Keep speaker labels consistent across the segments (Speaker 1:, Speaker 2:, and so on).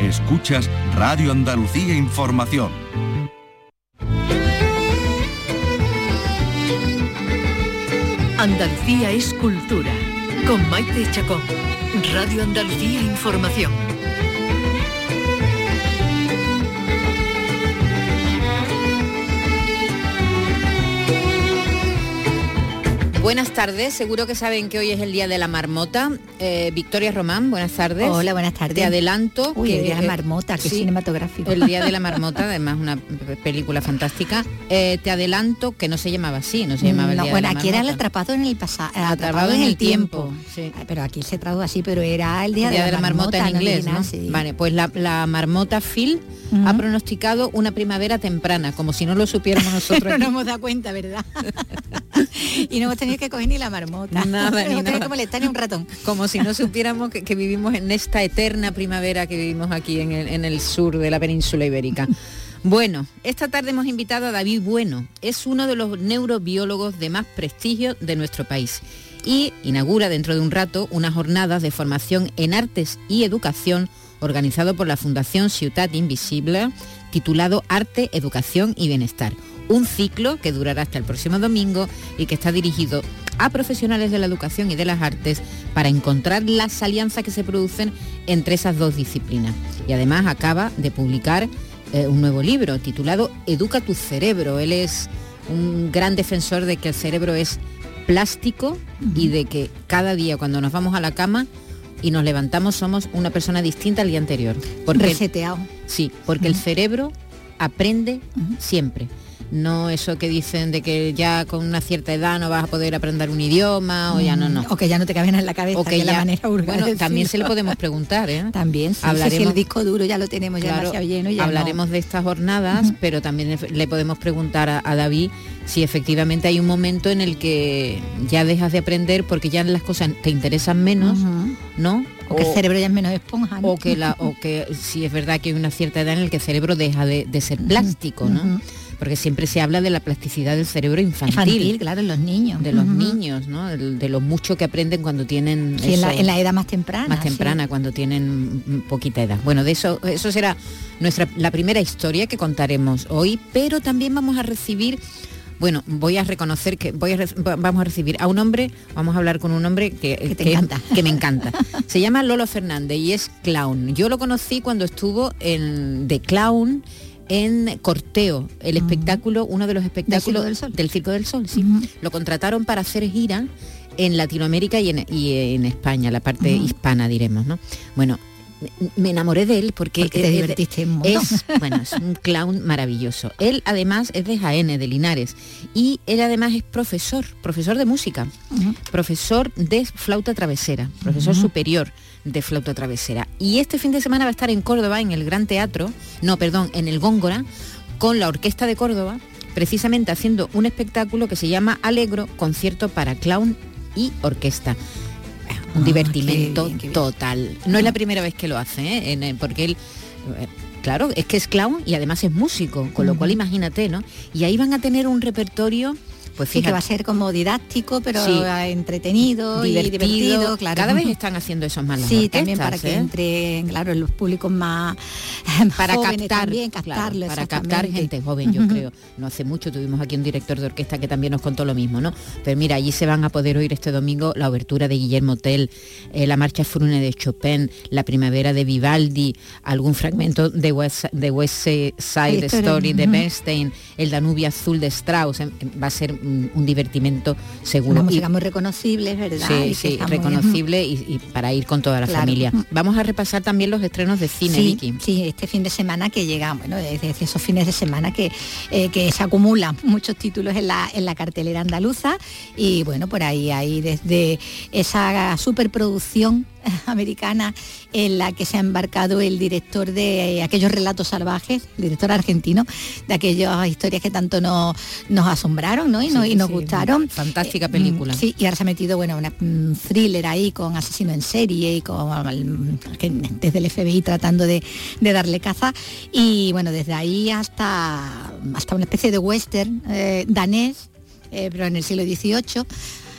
Speaker 1: Escuchas Radio Andalucía Información.
Speaker 2: Andalucía es cultura. Con Maite Chacón. Radio Andalucía Información.
Speaker 3: Buenas tardes, seguro que saben que hoy es el Día de la Marmota. Eh, Victoria Román, buenas tardes.
Speaker 4: Hola, buenas tardes.
Speaker 3: Te adelanto
Speaker 4: Uy,
Speaker 3: que
Speaker 4: el Día de la Marmota,
Speaker 3: sí,
Speaker 4: cinematográfico.
Speaker 3: El Día de la Marmota, además una película fantástica. Eh, te adelanto que no se llamaba así, no se llamaba el
Speaker 4: No,
Speaker 3: Día
Speaker 4: bueno,
Speaker 3: de la
Speaker 4: aquí era el atrapado en el pasado,
Speaker 3: Atrapado en el tiempo, sí.
Speaker 4: Pero aquí se tradujo así, pero era el día,
Speaker 3: Día de la marmota, en inglés, ¿no?
Speaker 4: sí.
Speaker 3: Vale, pues la, la marmota Phil ha pronosticado una primavera temprana, como si no lo supiéramos nosotros.
Speaker 4: No hemos dado cuenta, ¿verdad? y no hemos tenido que coger ni la marmota.
Speaker 3: Nada, ni
Speaker 4: hemos tenido
Speaker 3: nada.
Speaker 4: que molestar ni un ratón.
Speaker 3: Como si no supiéramos que, que vivimos en esta eterna primavera que vivimos aquí en el, en el sur de la península ibérica. Bueno, esta tarde hemos invitado a David Bueno. Es uno de los neurobiólogos de más prestigio de nuestro país y inaugura dentro de un rato unas jornadas de formación en artes y educación organizado por la Fundación Ciutat Invisible titulado Arte, Educación y Bienestar. Un ciclo que durará hasta el próximo domingo y que está dirigido a profesionales de la educación y de las artes para encontrar las alianzas que se producen entre esas dos disciplinas. Y además acaba de publicar eh, un nuevo libro titulado Educa tu cerebro. Él es un gran defensor de que el cerebro es plástico y de que cada día cuando nos vamos a la cama y nos levantamos somos una persona distinta al día anterior. Porque
Speaker 4: Reseteado.
Speaker 3: Sí, porque el cerebro aprende siempre. No eso que dicen de que ya con una cierta edad no vas a poder aprender un idioma o ya no, no.
Speaker 4: O que ya no te caben en la cabeza,
Speaker 3: O
Speaker 4: que la
Speaker 3: ya-
Speaker 4: manera vulgar
Speaker 3: bueno, también se le podemos preguntar, ¿eh?
Speaker 4: También, sí,
Speaker 3: Hablaremos-
Speaker 4: sí, el disco duro ya lo tenemos ya
Speaker 3: Claro,
Speaker 4: lleno. Ya
Speaker 3: hablaremos
Speaker 4: no.
Speaker 3: de estas jornadas, pero también le- podemos preguntar a, a David si efectivamente hay un momento en el que ya dejas de aprender porque ya las cosas te interesan menos. ¿no?
Speaker 4: O que el cerebro ya es menos esponja. ¿no?
Speaker 3: o que la o que si es verdad que hay una cierta edad en la que el cerebro deja de, de ser plástico, ¿no? Porque siempre se habla de la plasticidad del cerebro infantil,
Speaker 4: Infantil, claro, en los niños.
Speaker 3: de los niños, ¿no? De lo mucho que aprenden cuando tienen
Speaker 4: Sí, en, la,
Speaker 3: eso,
Speaker 4: en la edad más temprana.
Speaker 3: más
Speaker 4: sí.
Speaker 3: temprana, cuando tienen poquita edad. Bueno, de eso eso será nuestra la primera historia que contaremos hoy, pero también vamos a recibir bueno, voy a reconocer que voy a vamos a recibir a un hombre, vamos a hablar con un hombre que,
Speaker 4: Que te
Speaker 3: que es-
Speaker 4: encanta.
Speaker 3: que me encanta. Se llama Lolo Fernández y es clown. Yo lo conocí cuando estuvo en de clown en Corteo, el espectáculo, uno de los espectáculos
Speaker 4: del Sol?
Speaker 3: del Circo del Sol, sí. Lo contrataron para hacer gira en Latinoamérica y en, y en España, la parte hispana, diremos, ¿no? Bueno, me- enamoré de él porque,
Speaker 4: Porque te
Speaker 3: es-
Speaker 4: divertiste un montón.
Speaker 3: es, bueno, es un clown maravilloso. Él además es de Jaén, de Linares, y él además es profesor, profesor de música, profesor de flauta travesera, profesor superior de flauta travesera. Y este fin de semana va a estar en Córdoba, en el Gran Teatro, no, perdón, en el Góngora, con la Orquesta de Córdoba, precisamente haciendo un espectáculo que se llama Alegro, concierto para clown y orquesta. Un
Speaker 4: Ah,
Speaker 3: divertimento
Speaker 4: qué bien, qué bien.
Speaker 3: total. No es la primera vez que lo hace, ¿eh? En- en- porque él, eh, claro, es que es clown y además es músico, con lo cual imagínate, ¿no? Y ahí van a tener un repertorio, pues
Speaker 4: Sí, que
Speaker 3: fíjate,
Speaker 4: va a ser como didáctico, pero
Speaker 3: Sí.
Speaker 4: entretenido y divertido, claro.
Speaker 3: Cada vez están haciendo eso más
Speaker 4: Sí, también para
Speaker 3: orquestas,
Speaker 4: que
Speaker 3: ¿eh?
Speaker 4: entre, claro, en los públicos más,
Speaker 3: para captar,
Speaker 4: también,
Speaker 3: claro, para captar gente joven, yo creo. No hace mucho tuvimos aquí un director de orquesta que también nos contó lo mismo, ¿no? Pero mira, allí se van a poder oír este domingo la obertura de Guillermo Tell, eh, la marcha Frune de Chopin, la primavera de Vivaldi, algún fragmento de West, de West Side
Speaker 4: Story,
Speaker 3: Story de. Bernstein, el Danubio Azul de Strauss, va a ser un divertimento seguro.
Speaker 4: Una
Speaker 3: Y-
Speaker 4: música muy reconocible, es ¿verdad? Y
Speaker 3: Sí,
Speaker 4: muy-
Speaker 3: reconocible y, y para ir con toda la
Speaker 4: Claro.
Speaker 3: familia. Vamos a repasar también los estrenos de cine,
Speaker 4: sí,
Speaker 3: Vicky.
Speaker 4: sí, este fin de semana que llega, bueno, desde esos fines de semana que, eh, que se acumulan muchos títulos en la, en la cartelera andaluza y bueno, por ahí hay desde esa superproducción americana en la que se ha embarcado el director de eh, aquellos relatos salvajes, el director argentino, de aquellas historias que tanto nos, nos asombraron ¿no? y, nos,
Speaker 3: Sí,
Speaker 4: y nos
Speaker 3: sí,
Speaker 4: gustaron.
Speaker 3: fantástica
Speaker 4: Eh,
Speaker 3: película.
Speaker 4: mm, Sí, y ahora se ha metido, bueno, una- un thriller ahí con asesino en serie y con que desde el FBI tratando de, de darle caza. Y bueno, desde ahí hasta, hasta una especie de western eh, danés, eh, pero en el siglo XVIII,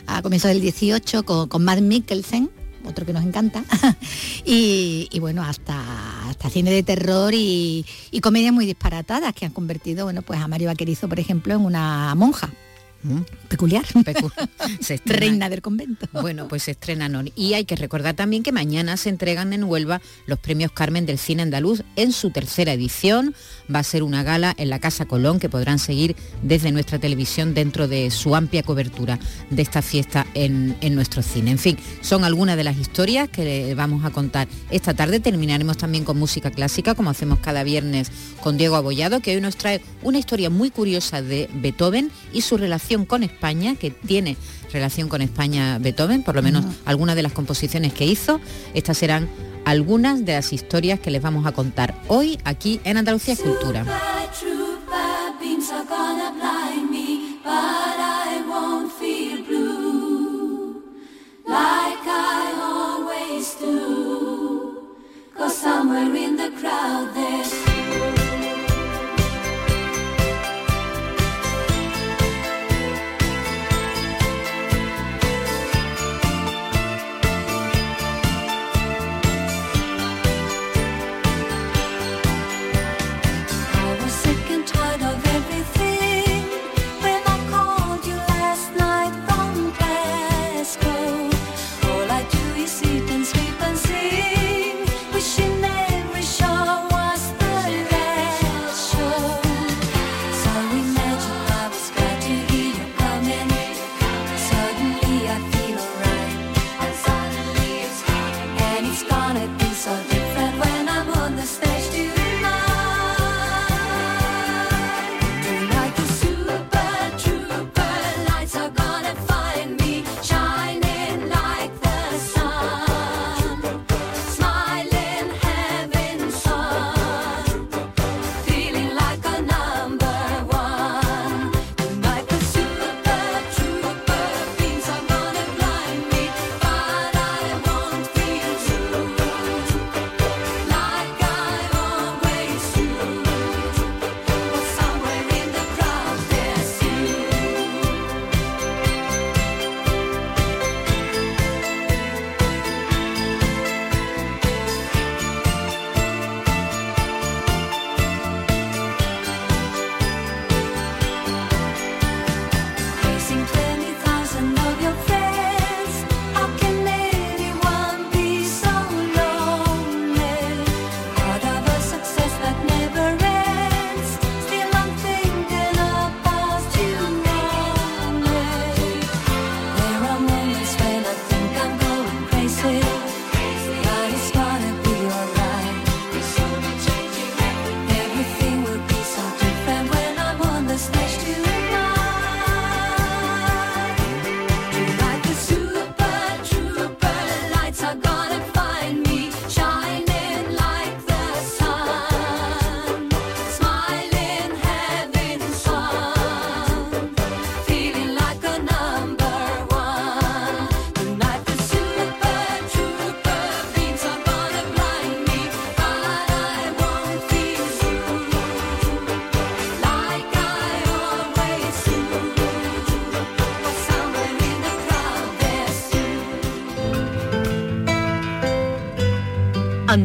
Speaker 4: a comienzos del XVIII, con, con Matt Mikkelsen. Otro que nos encanta, y, bueno, hasta, hasta cine de terror y, y comedias muy disparatadas que han convertido, bueno, pues a Mario Vaquerizo, por ejemplo, en una monja. Mm. Peculiar. se Reina del convento.
Speaker 5: Bueno, pues se estrena Y hay que recordar también que mañana se entregan en Huelva los premios Carmen del Cine Andaluz en su tercera edición. Va a ser una gala en la Casa Colón que podrán seguir desde nuestra televisión dentro de su amplia cobertura de esta fiesta en, en nuestro cine. En fin, son algunas de las historias que vamos a contar esta tarde. Terminaremos también con música clásica, como hacemos cada viernes con Diego Abollado, que hoy nos trae una historia muy curiosa de Beethoven y su relación con España, que tiene relación con España Beethoven, por lo menos algunas de las composiciones que hizo. Estas serán algunas de las historias que les vamos a contar hoy aquí en Andalucía Cultura.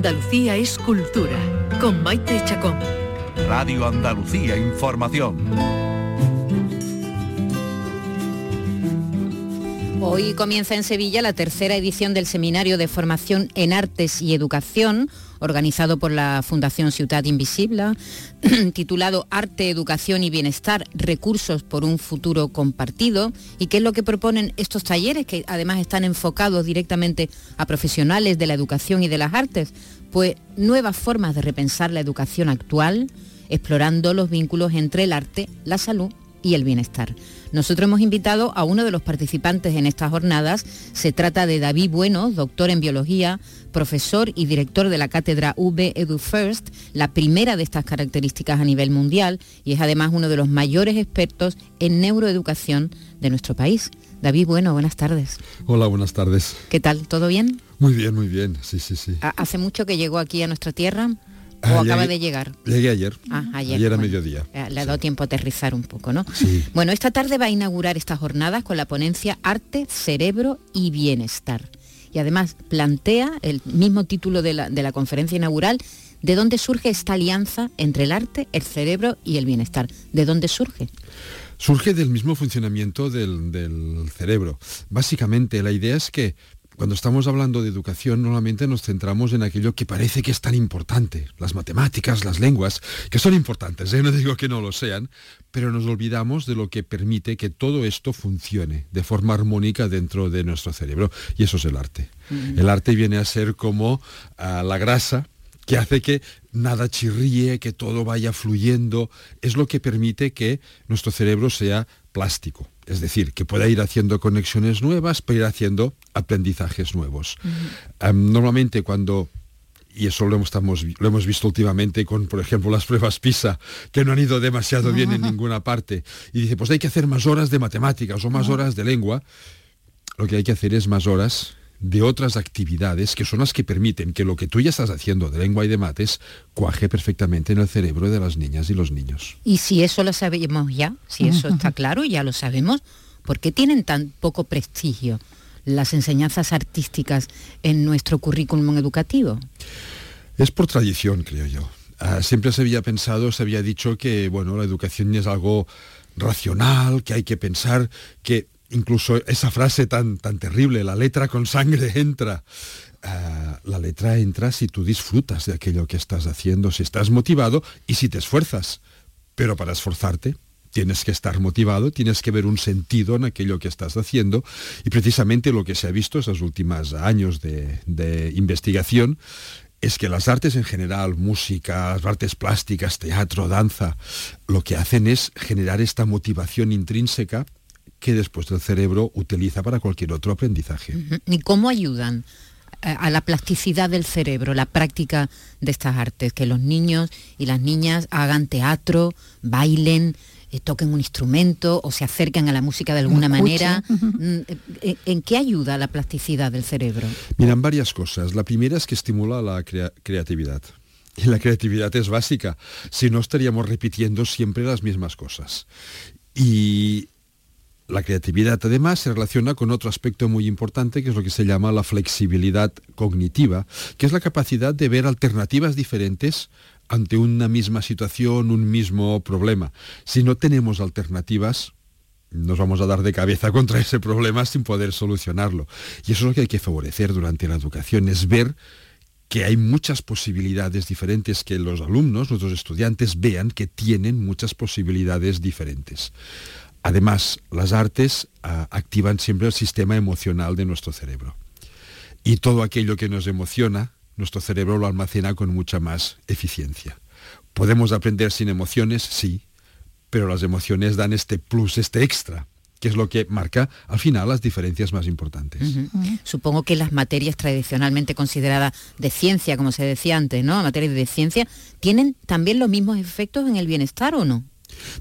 Speaker 2: Andalucía es cultura, con Maite Chacón.
Speaker 1: Radio Andalucía Información.
Speaker 5: Hoy comienza en Sevilla la tercera edición del Seminario de Formación en Artes y Educación, organizado por la Fundación Ciudad Invisible, titulado Arte, Educación y Bienestar, Recursos por un Futuro Compartido. ¿Y qué es lo que proponen estos talleres, que además están enfocados directamente a profesionales de la educación y de las artes? Pues nuevas formas de repensar la educación actual, explorando los vínculos entre el arte, la salud y el bienestar. Nosotros hemos invitado a uno de los participantes en estas jornadas. Se trata de David Bueno, doctor en biología, profesor y director de la cátedra V Edu First, la primera de estas características a nivel mundial, y es además uno de los mayores expertos en neuroeducación de nuestro país. David Bueno, buenas tardes.
Speaker 6: Hola, buenas tardes.
Speaker 5: ¿Qué tal? ¿Todo bien?
Speaker 6: Muy bien, muy bien. Sí, sí, sí.
Speaker 5: ¿Hace mucho que llegó aquí a nuestra tierra? ¿O acaba de llegar?
Speaker 6: Llegué ayer.
Speaker 5: Ah, ayer.
Speaker 6: Ayer a mediodía.
Speaker 5: Le ha dado tiempo a aterrizar un poco, ¿no?
Speaker 6: Sí.
Speaker 5: Bueno, esta tarde va a inaugurar estas jornadas con la ponencia Arte, Cerebro y Bienestar.
Speaker 3: y además plantea el mismo título de la, de la conferencia inaugural, ¿de dónde surge esta alianza entre el arte, el cerebro y el bienestar? ¿De dónde surge?
Speaker 6: Surge del mismo funcionamiento del, del cerebro. Básicamente la idea es que cuando estamos hablando de educación, normalmente nos centramos en aquello que parece que es tan importante, las matemáticas, las lenguas, que son importantes, ¿eh? no digo que no lo sean, pero nos olvidamos de lo que permite que todo esto funcione de forma armónica dentro de nuestro cerebro, y eso es el arte. El arte viene a ser como ah, la grasa que hace que nada chirríe, que todo vaya fluyendo, es lo que permite que nuestro cerebro sea plástico. Es decir, que pueda ir haciendo conexiones nuevas, para ir haciendo aprendizajes nuevos. Um, normalmente cuando y eso lo hemos, lo hemos, visto últimamente con, por ejemplo, las pruebas PISA, que no han ido demasiado bien en ninguna parte. Y dice, pues hay que hacer más horas de matemáticas o más horas de lengua. Lo que hay que hacer es más horas de otras actividades que son las que permiten que lo que tú ya estás haciendo de lengua y de mates cuaje perfectamente en el cerebro de las niñas y los niños.
Speaker 3: Y si eso lo sabemos ya, si eso está claro, ya lo sabemos, ¿por qué tienen tan poco prestigio las enseñanzas artísticas en nuestro currículum educativo?
Speaker 6: Es por tradición, creo yo. Uh, siempre se había pensado, se había dicho que bueno, la educación es algo racional, que hay que pensar que incluso esa frase tan, tan terrible, la letra con sangre entra. Uh, la letra entra si tú disfrutas de aquello que estás haciendo, si estás motivado y si te esfuerzas. Pero para esforzarte tienes que estar motivado, tienes que ver un sentido en aquello que estás haciendo y precisamente lo que se ha visto estos últimos años de investigación es que las artes en general, música, artes plásticas, teatro, danza, lo que hacen es generar esta motivación intrínseca que después el cerebro utiliza para cualquier otro aprendizaje.
Speaker 3: ¿Y cómo ayudan a la plasticidad del cerebro, la práctica de estas artes? Que los niños y las niñas hagan teatro, bailen, eh, toquen un instrumento o se acerquen a la música de alguna manera. Mm, ¿En, ¿En qué ayuda la plasticidad del cerebro?
Speaker 6: Miran varias cosas. La primera es que estimula la crea creatividad. Y la creatividad es básica, si no estaríamos repitiendo siempre las mismas cosas. Y la creatividad además se relaciona con otro aspecto muy importante que es lo que se llama la flexibilidad cognitiva, que es la capacidad de ver alternativas diferentes ante una misma situación, un mismo problema. Si no tenemos alternativas, nos vamos a dar de cabeza contra ese problema sin poder solucionarlo. Y eso es lo que hay que favorecer durante la educación, es ver que hay muchas posibilidades diferentes, que los alumnos, nuestros estudiantes vean que tienen muchas posibilidades diferentes. Además, las artes uh, activan siempre el sistema emocional de nuestro cerebro. Y todo aquello que nos emociona, nuestro cerebro lo almacena con mucha más eficiencia. ¿Podemos aprender sin emociones? Sí, pero las emociones dan este plus, este extra, que es lo que marca al final las diferencias más importantes.
Speaker 3: Uh -huh. Uh -huh. Supongo que las materias tradicionalmente consideradas de ciencia, como se decía antes, ¿no? Materias de ciencia, ¿tienen también los mismos efectos en el bienestar o no?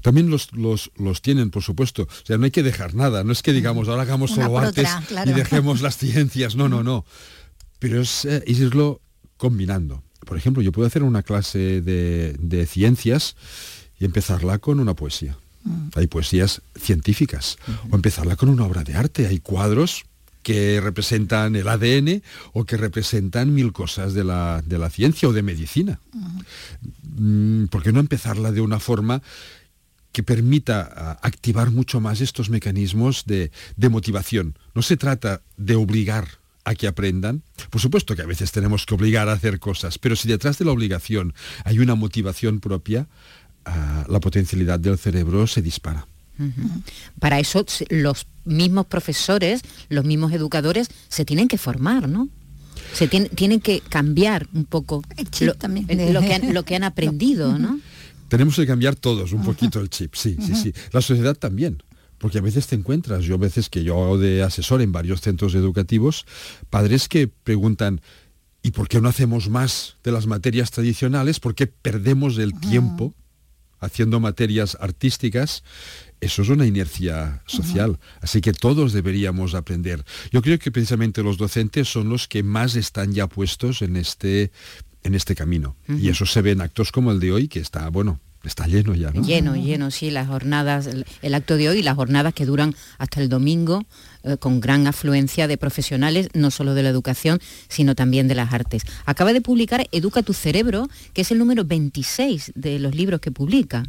Speaker 6: También los, los, los, tienen, por supuesto. O sea, no hay que dejar nada. No es que digamos, ahora hagamos
Speaker 4: Una
Speaker 6: solo artes
Speaker 4: otra, claro.
Speaker 6: y dejemos las ciencias. No, no, no. Pero es eh, irlo combinando. Por ejemplo, yo puedo hacer una clase de, de ciencias y empezarla con una poesía.
Speaker 4: Mm.
Speaker 6: Hay poesías científicas. O empezarla con una obra de arte. Hay cuadros que representan el ADN o que representan mil cosas de la, de la ciencia o de medicina. Mm, ¿Por qué no empezarla de una forma que permita uh, activar mucho más estos mecanismos de, de motivación? No se trata de obligar a que aprendan. Por supuesto que a veces tenemos que obligar a hacer cosas, pero si detrás de la obligación hay una motivación propia, uh, la potencialidad del cerebro se dispara.
Speaker 3: Uh -huh. Para eso los mismos profesores, los mismos educadores se tienen que formar, ¿no? Se tiene, tienen que cambiar un poco lo,
Speaker 4: también.
Speaker 3: lo, que han, lo que han aprendido, ¿no?
Speaker 6: Tenemos que cambiar todos un poquito el chip, sí, sí, sí. La sociedad también. Porque a veces te encuentras, yo a veces que yo hago de asesor en varios centros educativos, padres que preguntan, ¿y por qué no hacemos más de las materias tradicionales? ¿Por qué perdemos el tiempo haciendo materias artísticas? Eso es una inercia social. Uh -huh. Así que todos deberíamos aprender. Yo creo que precisamente los docentes son los que más están ya puestos en este, en este camino. Uh -huh. Y eso se ve en actos como el de hoy, que está, bueno, Está lleno ya, ¿no?
Speaker 3: Lleno, lleno, sí, las jornadas, el, el acto de hoy, las jornadas que duran hasta el domingo, eh, con gran afluencia de profesionales, no solo de la educación, sino también de las artes. Acaba de publicar Educa tu cerebro, que es el número 26 de los libros que publica.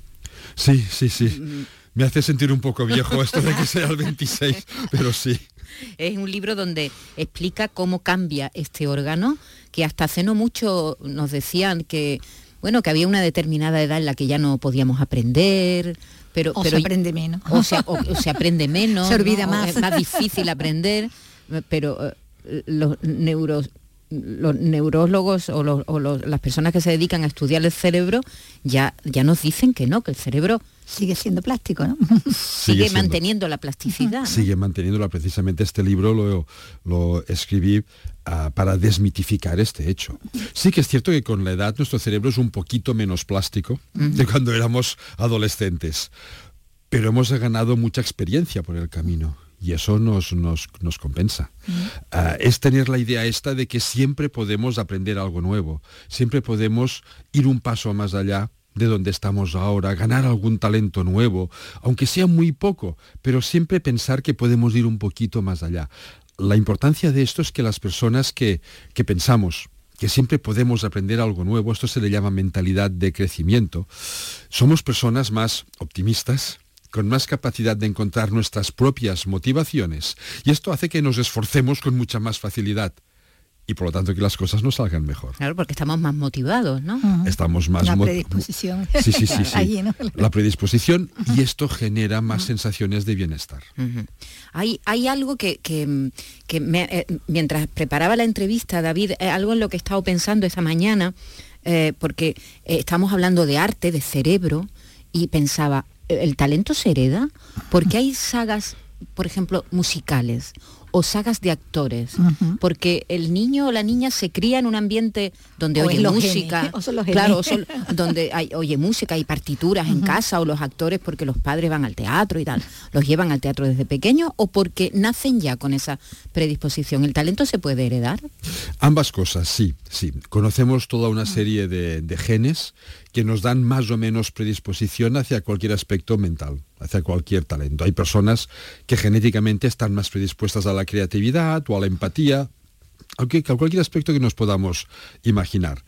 Speaker 6: Sí, sí, sí. Me hace sentir un poco viejo esto de que sea el 26, pero sí.
Speaker 3: Es un libro donde explica cómo cambia este órgano, que hasta hace no mucho nos decían que bueno, que había una determinada edad en la que ya no podíamos aprender, pero,
Speaker 4: O
Speaker 3: pero
Speaker 4: se aprende menos.
Speaker 3: o se, o- o se aprende menos,
Speaker 4: Se olvida
Speaker 3: ¿no? O
Speaker 4: más.
Speaker 3: es más difícil aprender, pero eh, los neuros los neurólogos o, los- o los- las personas que se dedican a estudiar el cerebro ya, ya nos dicen que no, que el cerebro
Speaker 4: Sigue siendo plástico, ¿no?
Speaker 3: sigue,
Speaker 6: siendo.
Speaker 3: manteniendo la plasticidad. ¿no?
Speaker 6: Sigue manteniéndola. Precisamente este libro lo, lo escribí ah, para desmitificar este hecho. Sí que es cierto que con la edad nuestro cerebro es un poquito menos plástico de cuando éramos adolescentes, pero hemos ganado mucha experiencia por el camino. Y eso nos, nos, nos compensa. Ah, es tener la idea esta de que siempre podemos aprender algo nuevo, siempre podemos ir un paso más allá de donde estamos ahora, ganar algún talento nuevo, aunque sea muy poco, pero siempre pensar que podemos ir un poquito más allá. La importancia de esto es que las personas que, que pensamos que siempre podemos aprender algo nuevo, esto se le llama mentalidad de crecimiento, somos personas más optimistas, con más capacidad de encontrar nuestras propias motivaciones, y esto hace que nos esforcemos con mucha más facilidad y por lo tanto que las cosas nos salgan mejor.
Speaker 3: Claro, porque estamos más motivados, ¿no?
Speaker 6: Estamos más
Speaker 4: La
Speaker 6: mo-
Speaker 4: predisposición.
Speaker 6: Sí, sí, sí, sí.
Speaker 4: Allí, ¿no?
Speaker 6: La predisposición y esto genera más sensaciones de bienestar.
Speaker 3: Hay, hay algo que, que- que me- eh, mientras preparaba la entrevista, David, eh, algo en lo que he estado pensando esta mañana, eh, porque eh, estamos hablando de arte, de cerebro, y pensaba, ¿eh, ¿el talento se hereda? Porque hay sagas, por ejemplo, musicales o sagas de actores, porque el niño o la niña se cría en un ambiente donde
Speaker 4: O
Speaker 3: oye música,
Speaker 4: genes, o son los genes.
Speaker 3: claro, o son- donde hay, oye música y partituras en casa o los actores porque los padres van al teatro y tal, los llevan al teatro desde pequeños o porque nacen ya con esa predisposición. ¿El talento se puede heredar?
Speaker 6: Ambas cosas, sí, sí. Conocemos toda una serie de, de genes que nos dan más o menos predisposición hacia cualquier aspecto mental, hacia cualquier talento. Hay personas que genéticamente están más predispuestas a la creatividad o a la empatía, aunque a cualquier aspecto que nos podamos imaginar.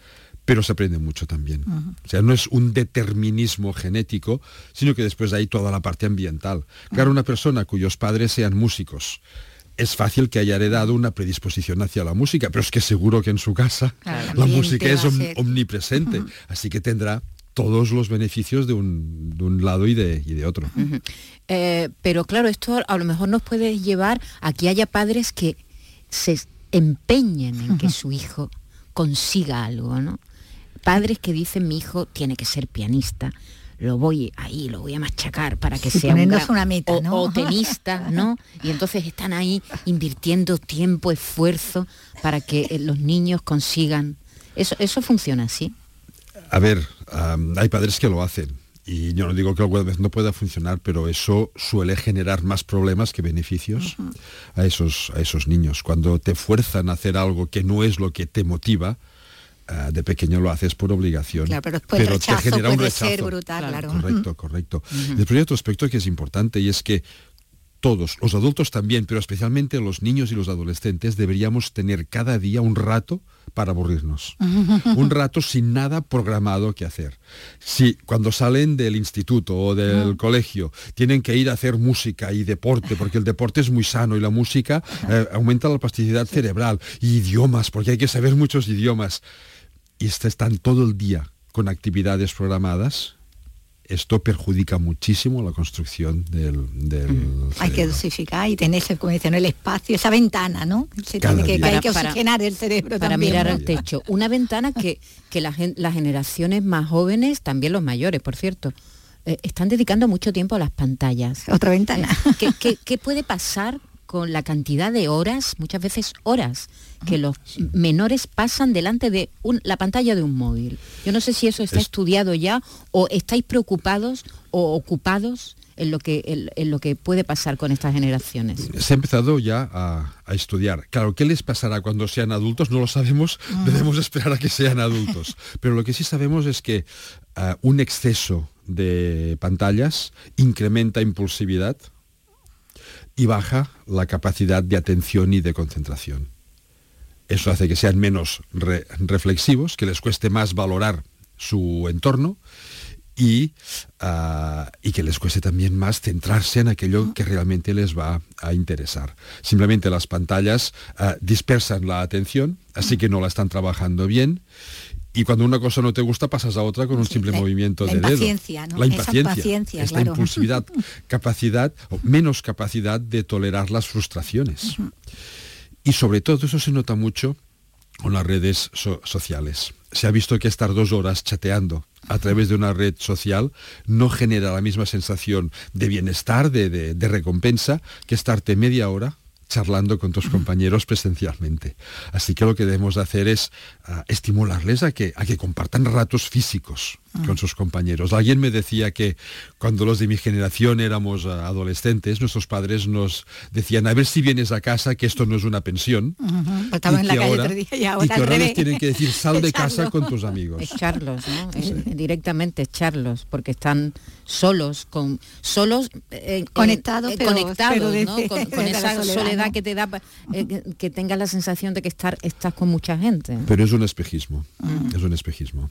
Speaker 6: Pero se aprende mucho también. O sea, no es un determinismo genético, sino que después hay toda la parte ambiental. Claro, una persona cuyos padres sean músicos, es fácil que haya heredado una predisposición hacia la música, pero es que seguro que en su casa
Speaker 4: Claro,
Speaker 6: la música es omnipresente, así que tendrá todos los beneficios de un, de un lado y de, y de otro.
Speaker 3: Eh, pero claro, esto a lo mejor nos puede llevar a que haya padres que se empeñen en que su hijo consiga algo, ¿no? Padres que dicen mi hijo tiene que ser pianista, lo voy ahí, lo voy a machacar para que
Speaker 4: Sí,
Speaker 3: sea un gran-
Speaker 4: una meta,
Speaker 3: o,
Speaker 4: ¿no?
Speaker 3: o tenista, ¿no? Y entonces están ahí invirtiendo tiempo, esfuerzo para que eh, los niños consigan. Eso, eso funciona así.
Speaker 6: A ver, hay padres que lo hacen. Y yo no digo que alguna vez no pueda funcionar, pero eso suele generar más problemas que beneficios a, esos, a esos niños. Cuando te fuerzan a hacer algo que no es lo que te motiva, ah, de pequeño lo haces por obligación.
Speaker 4: Claro, pero
Speaker 6: te genera un
Speaker 4: ser
Speaker 6: rechazo.
Speaker 4: brutal, claro.
Speaker 6: Correcto, correcto. Después hay otro aspecto que es importante y es que todos, los adultos también, pero especialmente los niños y los adolescentes, deberíamos tener cada día un rato para aburrirnos. un rato sin nada programado que hacer. Si cuando salen del instituto o del colegio tienen que ir a hacer música y deporte, porque el deporte es muy sano y la música eh, aumenta la plasticidad cerebral, y idiomas, porque hay que saber muchos idiomas, y est- están todo el día con actividades programadas, esto perjudica muchísimo la construcción del, del
Speaker 4: Hay que dosificar y tener como dicen, el espacio, esa ventana, ¿no? Se
Speaker 6: Cada
Speaker 4: tiene que, que
Speaker 6: día.
Speaker 4: hay que
Speaker 3: Para-
Speaker 4: oxigenar el cerebro
Speaker 3: para
Speaker 4: también.
Speaker 3: mirar
Speaker 4: ¿no?
Speaker 3: al techo. Una ventana que, que la gen- las generaciones más jóvenes, también los mayores, por cierto, eh, están dedicando mucho tiempo a las pantallas.
Speaker 4: Otra ventana.
Speaker 3: ¿Qué, qué- qué puede pasar con la cantidad de horas, muchas veces horas, que los menores pasan delante de un- la pantalla de un móvil? Yo no sé si eso está
Speaker 6: Es-
Speaker 3: estudiado ya o estáis preocupados o ocupados en lo que, en- en lo que puede pasar con estas generaciones.
Speaker 6: Se ha empezado ya a, a estudiar. Claro, ¿qué les pasará cuando sean adultos? No lo sabemos, debemos esperar a que sean adultos. Pero lo que sí sabemos es que ah, un exceso de pantallas incrementa impulsividad y baja la capacidad de atención y de concentración. Eso hace que sean menos reflexivos, que les cueste más valorar su entorno y, ah, y, que les cueste también más centrarse en aquello que realmente les va a interesar. Simplemente las pantallas ah, dispersan la atención, así que no la están trabajando bien y cuando una cosa no te gusta pasas a otra con un simple movimiento de dedo.
Speaker 4: ¿no?
Speaker 6: La impaciencia, esta impulsividad, capacidad o menos capacidad de tolerar las frustraciones. Y sobre todo eso se nota mucho con las redes sociales. Se ha visto que estar dos horas chateando a través de una red social no genera la misma sensación de bienestar, de recompensa, que estarte media hora charlando con tus compañeros presencialmente. Así que lo que debemos hacer es ah, estimularles a que, a que compartan ratos físicos con sus compañeros. Alguien me decía que cuando los de mi generación éramos ah, adolescentes, nuestros padres nos decían, a ver si vienes a casa, que esto no es una pensión.
Speaker 4: y, que ahora,
Speaker 6: les tienen que decir, sal de casa con tus amigos.
Speaker 3: Echarlos, ¿no? Eh, directamente echarlos, porque están solos, con solos
Speaker 4: eh, conectados,
Speaker 3: conectados con, esa soledad que te da eh, que, tengas la sensación de que estar, estás con mucha gente.
Speaker 6: Pero es un espejismo, mm. es un espejismo.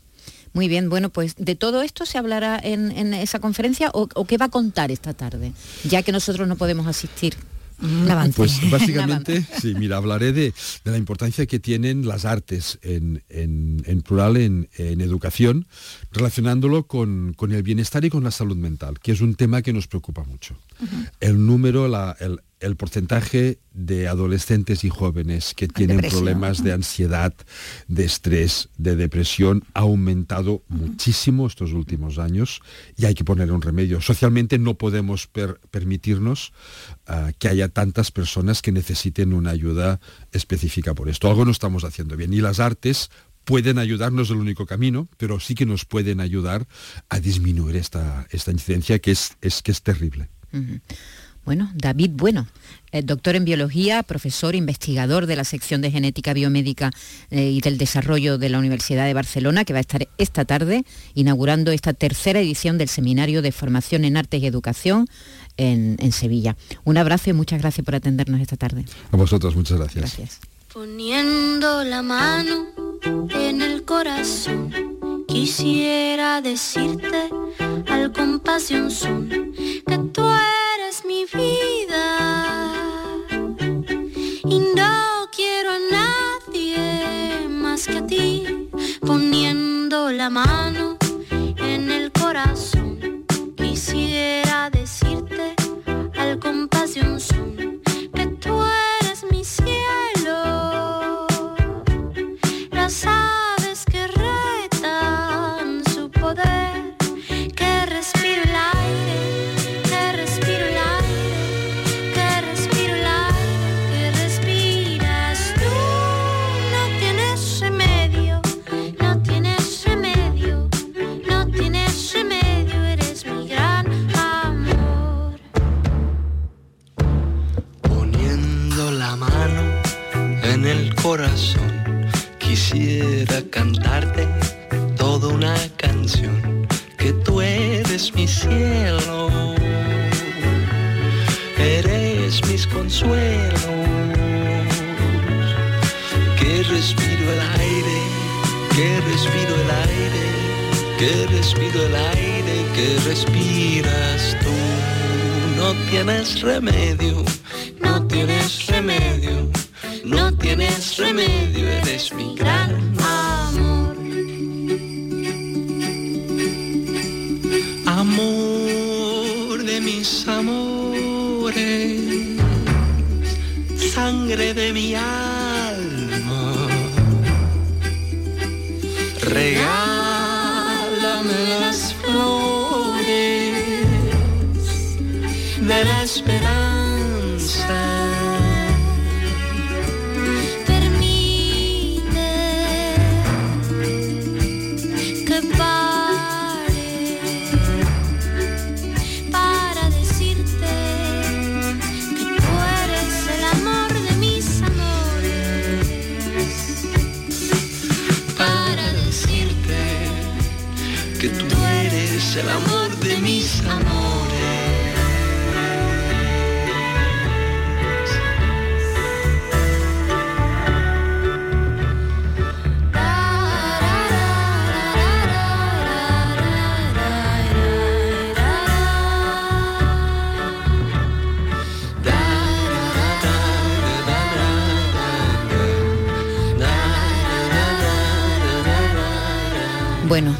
Speaker 3: Muy bien, bueno, pues de todo esto se hablará en, esa conferencia o, qué va a contar esta tarde, ya que nosotros no podemos asistir.
Speaker 6: Pues básicamente, sí, mira, hablaré de, la importancia que tienen las artes en, plural en, educación, relacionándolo con, el bienestar y con la salud mental, que es un tema que nos preocupa mucho. El número, la, el, el porcentaje de adolescentes y jóvenes que tienen problemas de ansiedad, de estrés, de depresión ha aumentado muchísimo estos últimos años y hay que poner un remedio. Socialmente no podemos permitirnos ah, que haya tantas personas que necesiten una ayuda específica por esto. Algo no estamos haciendo bien y las artes pueden ayudarnos el único camino, pero sí que nos pueden ayudar a disminuir esta, esta incidencia que es, es, que es terrible.
Speaker 3: Bueno, David Bueno, eh, doctor en biología, profesor, investigador de la sección de genética biomédica eh, y del desarrollo de la Universidad de Barcelona, que va a estar esta tarde inaugurando esta tercera edición del Seminario de Formación en Artes y Educación en, Sevilla. Un abrazo y muchas gracias por atendernos esta tarde.
Speaker 6: A vosotros, muchas gracias.
Speaker 3: Gracias.
Speaker 7: Poniendo la mano en el corazón, quisiera decirte al son que mi vida. Y no quiero a nadie más que a ti poniendo la mano en el corazón. Quisiera decirte al compás de que
Speaker 8: respiro el aire que respiras tú no tienes remedio no tienes remedio no tienes remedio, eres mi gran amor. Amor de mis amores, sangre de mi alma. Regálame esperanza que tú eres es el amor de mis amores.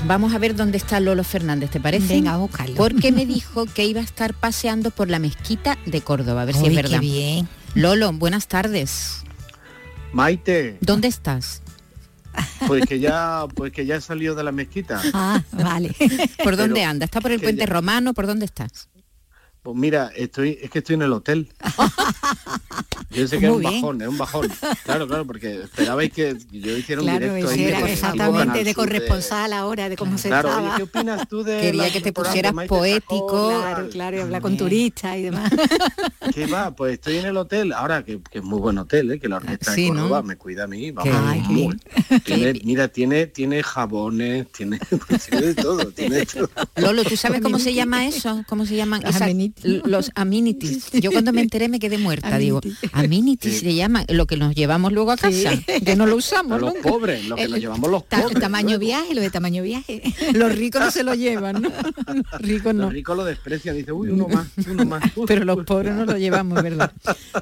Speaker 3: Vamos a ver dónde está Lolo Fernández, ¿te parece?
Speaker 4: Venga, a buscarlo.
Speaker 3: Porque me dijo que iba a estar paseando por la mezquita de Córdoba, a ver si es
Speaker 4: qué
Speaker 3: verdad.
Speaker 4: bien.
Speaker 3: Lolo, buenas tardes.
Speaker 9: Maite,
Speaker 3: ¿Dónde estás?
Speaker 9: pues que ya, pues que ya he salido de la mezquita.
Speaker 4: Ah, vale.
Speaker 3: ¿Por dónde
Speaker 9: Pero
Speaker 3: anda? ¿Está por el puente
Speaker 9: ya-
Speaker 3: romano? ¿Por dónde estás?
Speaker 9: Pues mira, estoy, es que estoy en el hotel. Yo sé que
Speaker 4: Muy
Speaker 9: es un
Speaker 4: bien.
Speaker 9: bajón, es un bajón. Claro, claro, porque esperabais que yo hiciera un
Speaker 4: Claro,
Speaker 9: directo de
Speaker 4: era exactamente de corresponsal ahora, de cómo se
Speaker 9: Claro, oye,
Speaker 4: estaba.
Speaker 9: ¿qué opinas tú de
Speaker 3: Quería que te pusieras
Speaker 9: de
Speaker 3: poético.
Speaker 4: Claro, claro, y hablar con
Speaker 3: Bien.
Speaker 4: turistas y demás.
Speaker 9: ¿Qué va? Pues estoy en el hotel, ahora que, que es muy buen hotel, ¿eh? que la orquesta
Speaker 3: Sí,
Speaker 9: de
Speaker 3: ¿no?
Speaker 9: Córdoba me cuida a mí.
Speaker 3: Qué
Speaker 9: Vamos,
Speaker 4: bien.
Speaker 9: muy- tiene, mira, tiene, tiene jabones, tiene, tiene de todo, tiene de todo.
Speaker 3: Lolo, ¿tú sabes cómo se llama eso? ¿Cómo se llaman? Esa-. Los amenities. Yo cuando me enteré me quedé muerta, digo,
Speaker 4: Amenities.
Speaker 3: amenities se llama lo que nos llevamos luego a casa, que no lo
Speaker 9: A
Speaker 3: usamos
Speaker 9: los
Speaker 3: nunca.
Speaker 9: pobres, los que
Speaker 4: El
Speaker 9: nos llevamos los
Speaker 4: Ta-
Speaker 9: pobres.
Speaker 4: tamaño
Speaker 9: luego.
Speaker 4: viaje, lo de tamaño viaje.
Speaker 3: Los ricos no se lo llevan, ¿no? Los ricos no.
Speaker 9: Los ricos lo desprecian, dice, uy, uno más, uno más. Uf,
Speaker 3: Pero los pobres no lo llevamos, ¿verdad?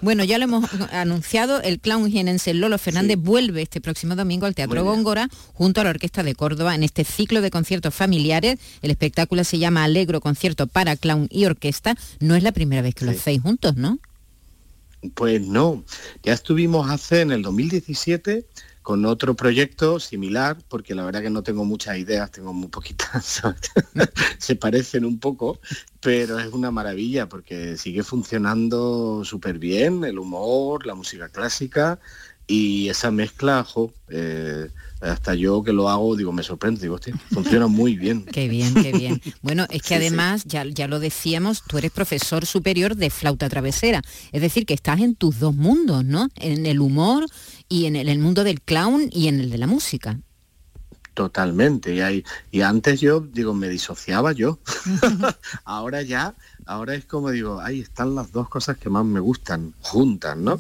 Speaker 3: Bueno, ya lo hemos anunciado, el clown jienense Lolo Fernández vuelve este próximo domingo al Teatro. Góngora junto a la Orquesta de Córdoba en este ciclo de conciertos familiares. El espectáculo se llama Alegro Concierto para Clown y Orquesta. No es la primera vez que lo
Speaker 9: Sí.
Speaker 3: hacéis juntos, ¿no?
Speaker 9: Pues no, ya estuvimos hace en el 2017 con otro proyecto similar, porque la verdad que no tengo muchas ideas, tengo muy poquitas, se parecen un poco, pero es una maravilla porque sigue funcionando súper bien, el humor, la música clásica y esa mezcla, jo, eh, hasta yo que lo hago, digo, me sorprende, digo, hostia, funciona muy bien.
Speaker 3: Qué bien, qué bien. Bueno, es que
Speaker 9: Sí, sí.
Speaker 3: además, ya, ya lo decíamos, tú eres profesor superior de flauta travesera. Es decir, que estás en tus dos mundos, ¿no? En el humor y en el, el mundo del clown y en el de la música.
Speaker 9: Totalmente. Y, hay, y antes yo, digo, me disociaba yo. ahora ya, ahora es como digo, ahí están las dos cosas que más me gustan juntas, ¿no?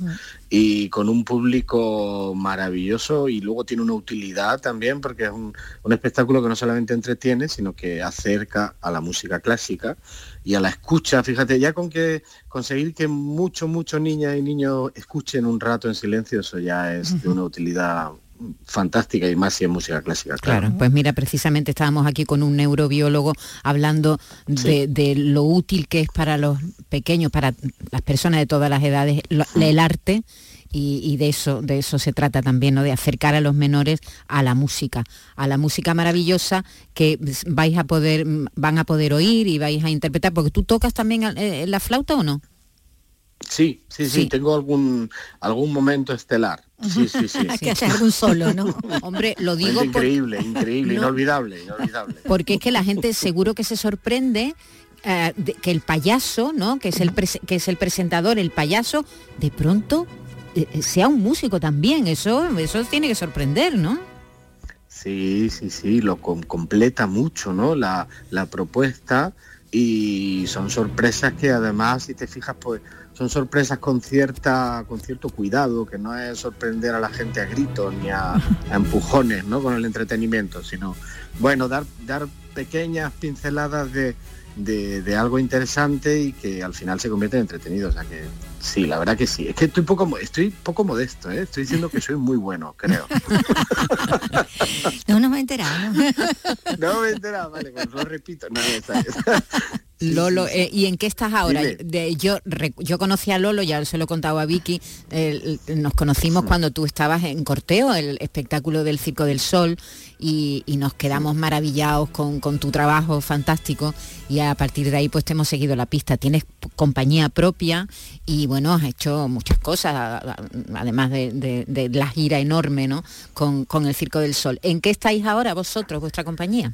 Speaker 9: Y con un público maravilloso y luego tiene una utilidad también porque es un, un espectáculo que no solamente entretiene, sino que acerca a la música clásica y a la escucha. Fíjate, ya con que conseguir que muchos, muchos niñas y niños escuchen un rato en silencio, eso ya es de una utilidad fantástica y más si es música clásica. Claro.
Speaker 3: Claro, pues mira, precisamente estábamos aquí con un neurobiólogo hablando de, de lo útil que es para los pequeños, para las personas de todas las edades, lo- el arte. Y, y de eso, de eso se trata también, ¿no? De acercar a los menores a la música, a la música maravillosa que vais a poder, van a poder oír y vais a interpretar, porque tú tocas también eh, la flauta o no?
Speaker 9: Sí, sí, sí,
Speaker 3: Sí.
Speaker 9: tengo algún algún momento estelar. Sí, sí, sí.
Speaker 4: Hay que hacer algún solo, ¿no?
Speaker 3: Hombre, lo digo por-
Speaker 9: increíble, increíble,
Speaker 3: No.
Speaker 9: inolvidable, inolvidable.
Speaker 3: porque es que la gente seguro que se sorprende eh, de- que el payaso, ¿no? Que es el que es el presentador, el payaso, de pronto eh, eh, sea un músico también. Eso, eso tiene que sorprender, ¿no?
Speaker 9: Sí, sí, sí, lo com- completa mucho, ¿no? La, la propuesta y son sorpresas que además, si te fijas, pues son sorpresas con cierta con cierto cuidado, que no es sorprender a la gente a gritos ni a, a empujones, ¿no? Con el entretenimiento, sino, bueno, dar, dar pequeñas pinceladas de, de, de algo interesante y que al final se convierte en entretenido. O sea que sí, la verdad que sí. Es que estoy poco estoy poco modesto, ¿eh? estoy diciendo que soy muy bueno, creo.
Speaker 4: No nos hemos enterado. ¿no?
Speaker 9: No me he enterado, vale, pues lo repito. No, esa- esa-
Speaker 3: Lolo, eh, ¿y en qué estás ahora? De- yo, yo conocí a Lolo, ya se lo he contado a Vicky, nos conocimos cuando tú estabas en Corteo, el espectáculo del Circo del Sol, y, y nos quedamos maravillados con, con tu trabajo fantástico, y a partir de ahí pues te hemos seguido la pista. Tienes compañía propia y bueno, has hecho muchas cosas, además de, de- de la gira enorme, ¿no? Con, con el Circo del Sol. ¿En qué estáis ahora vosotros, vuestra compañía?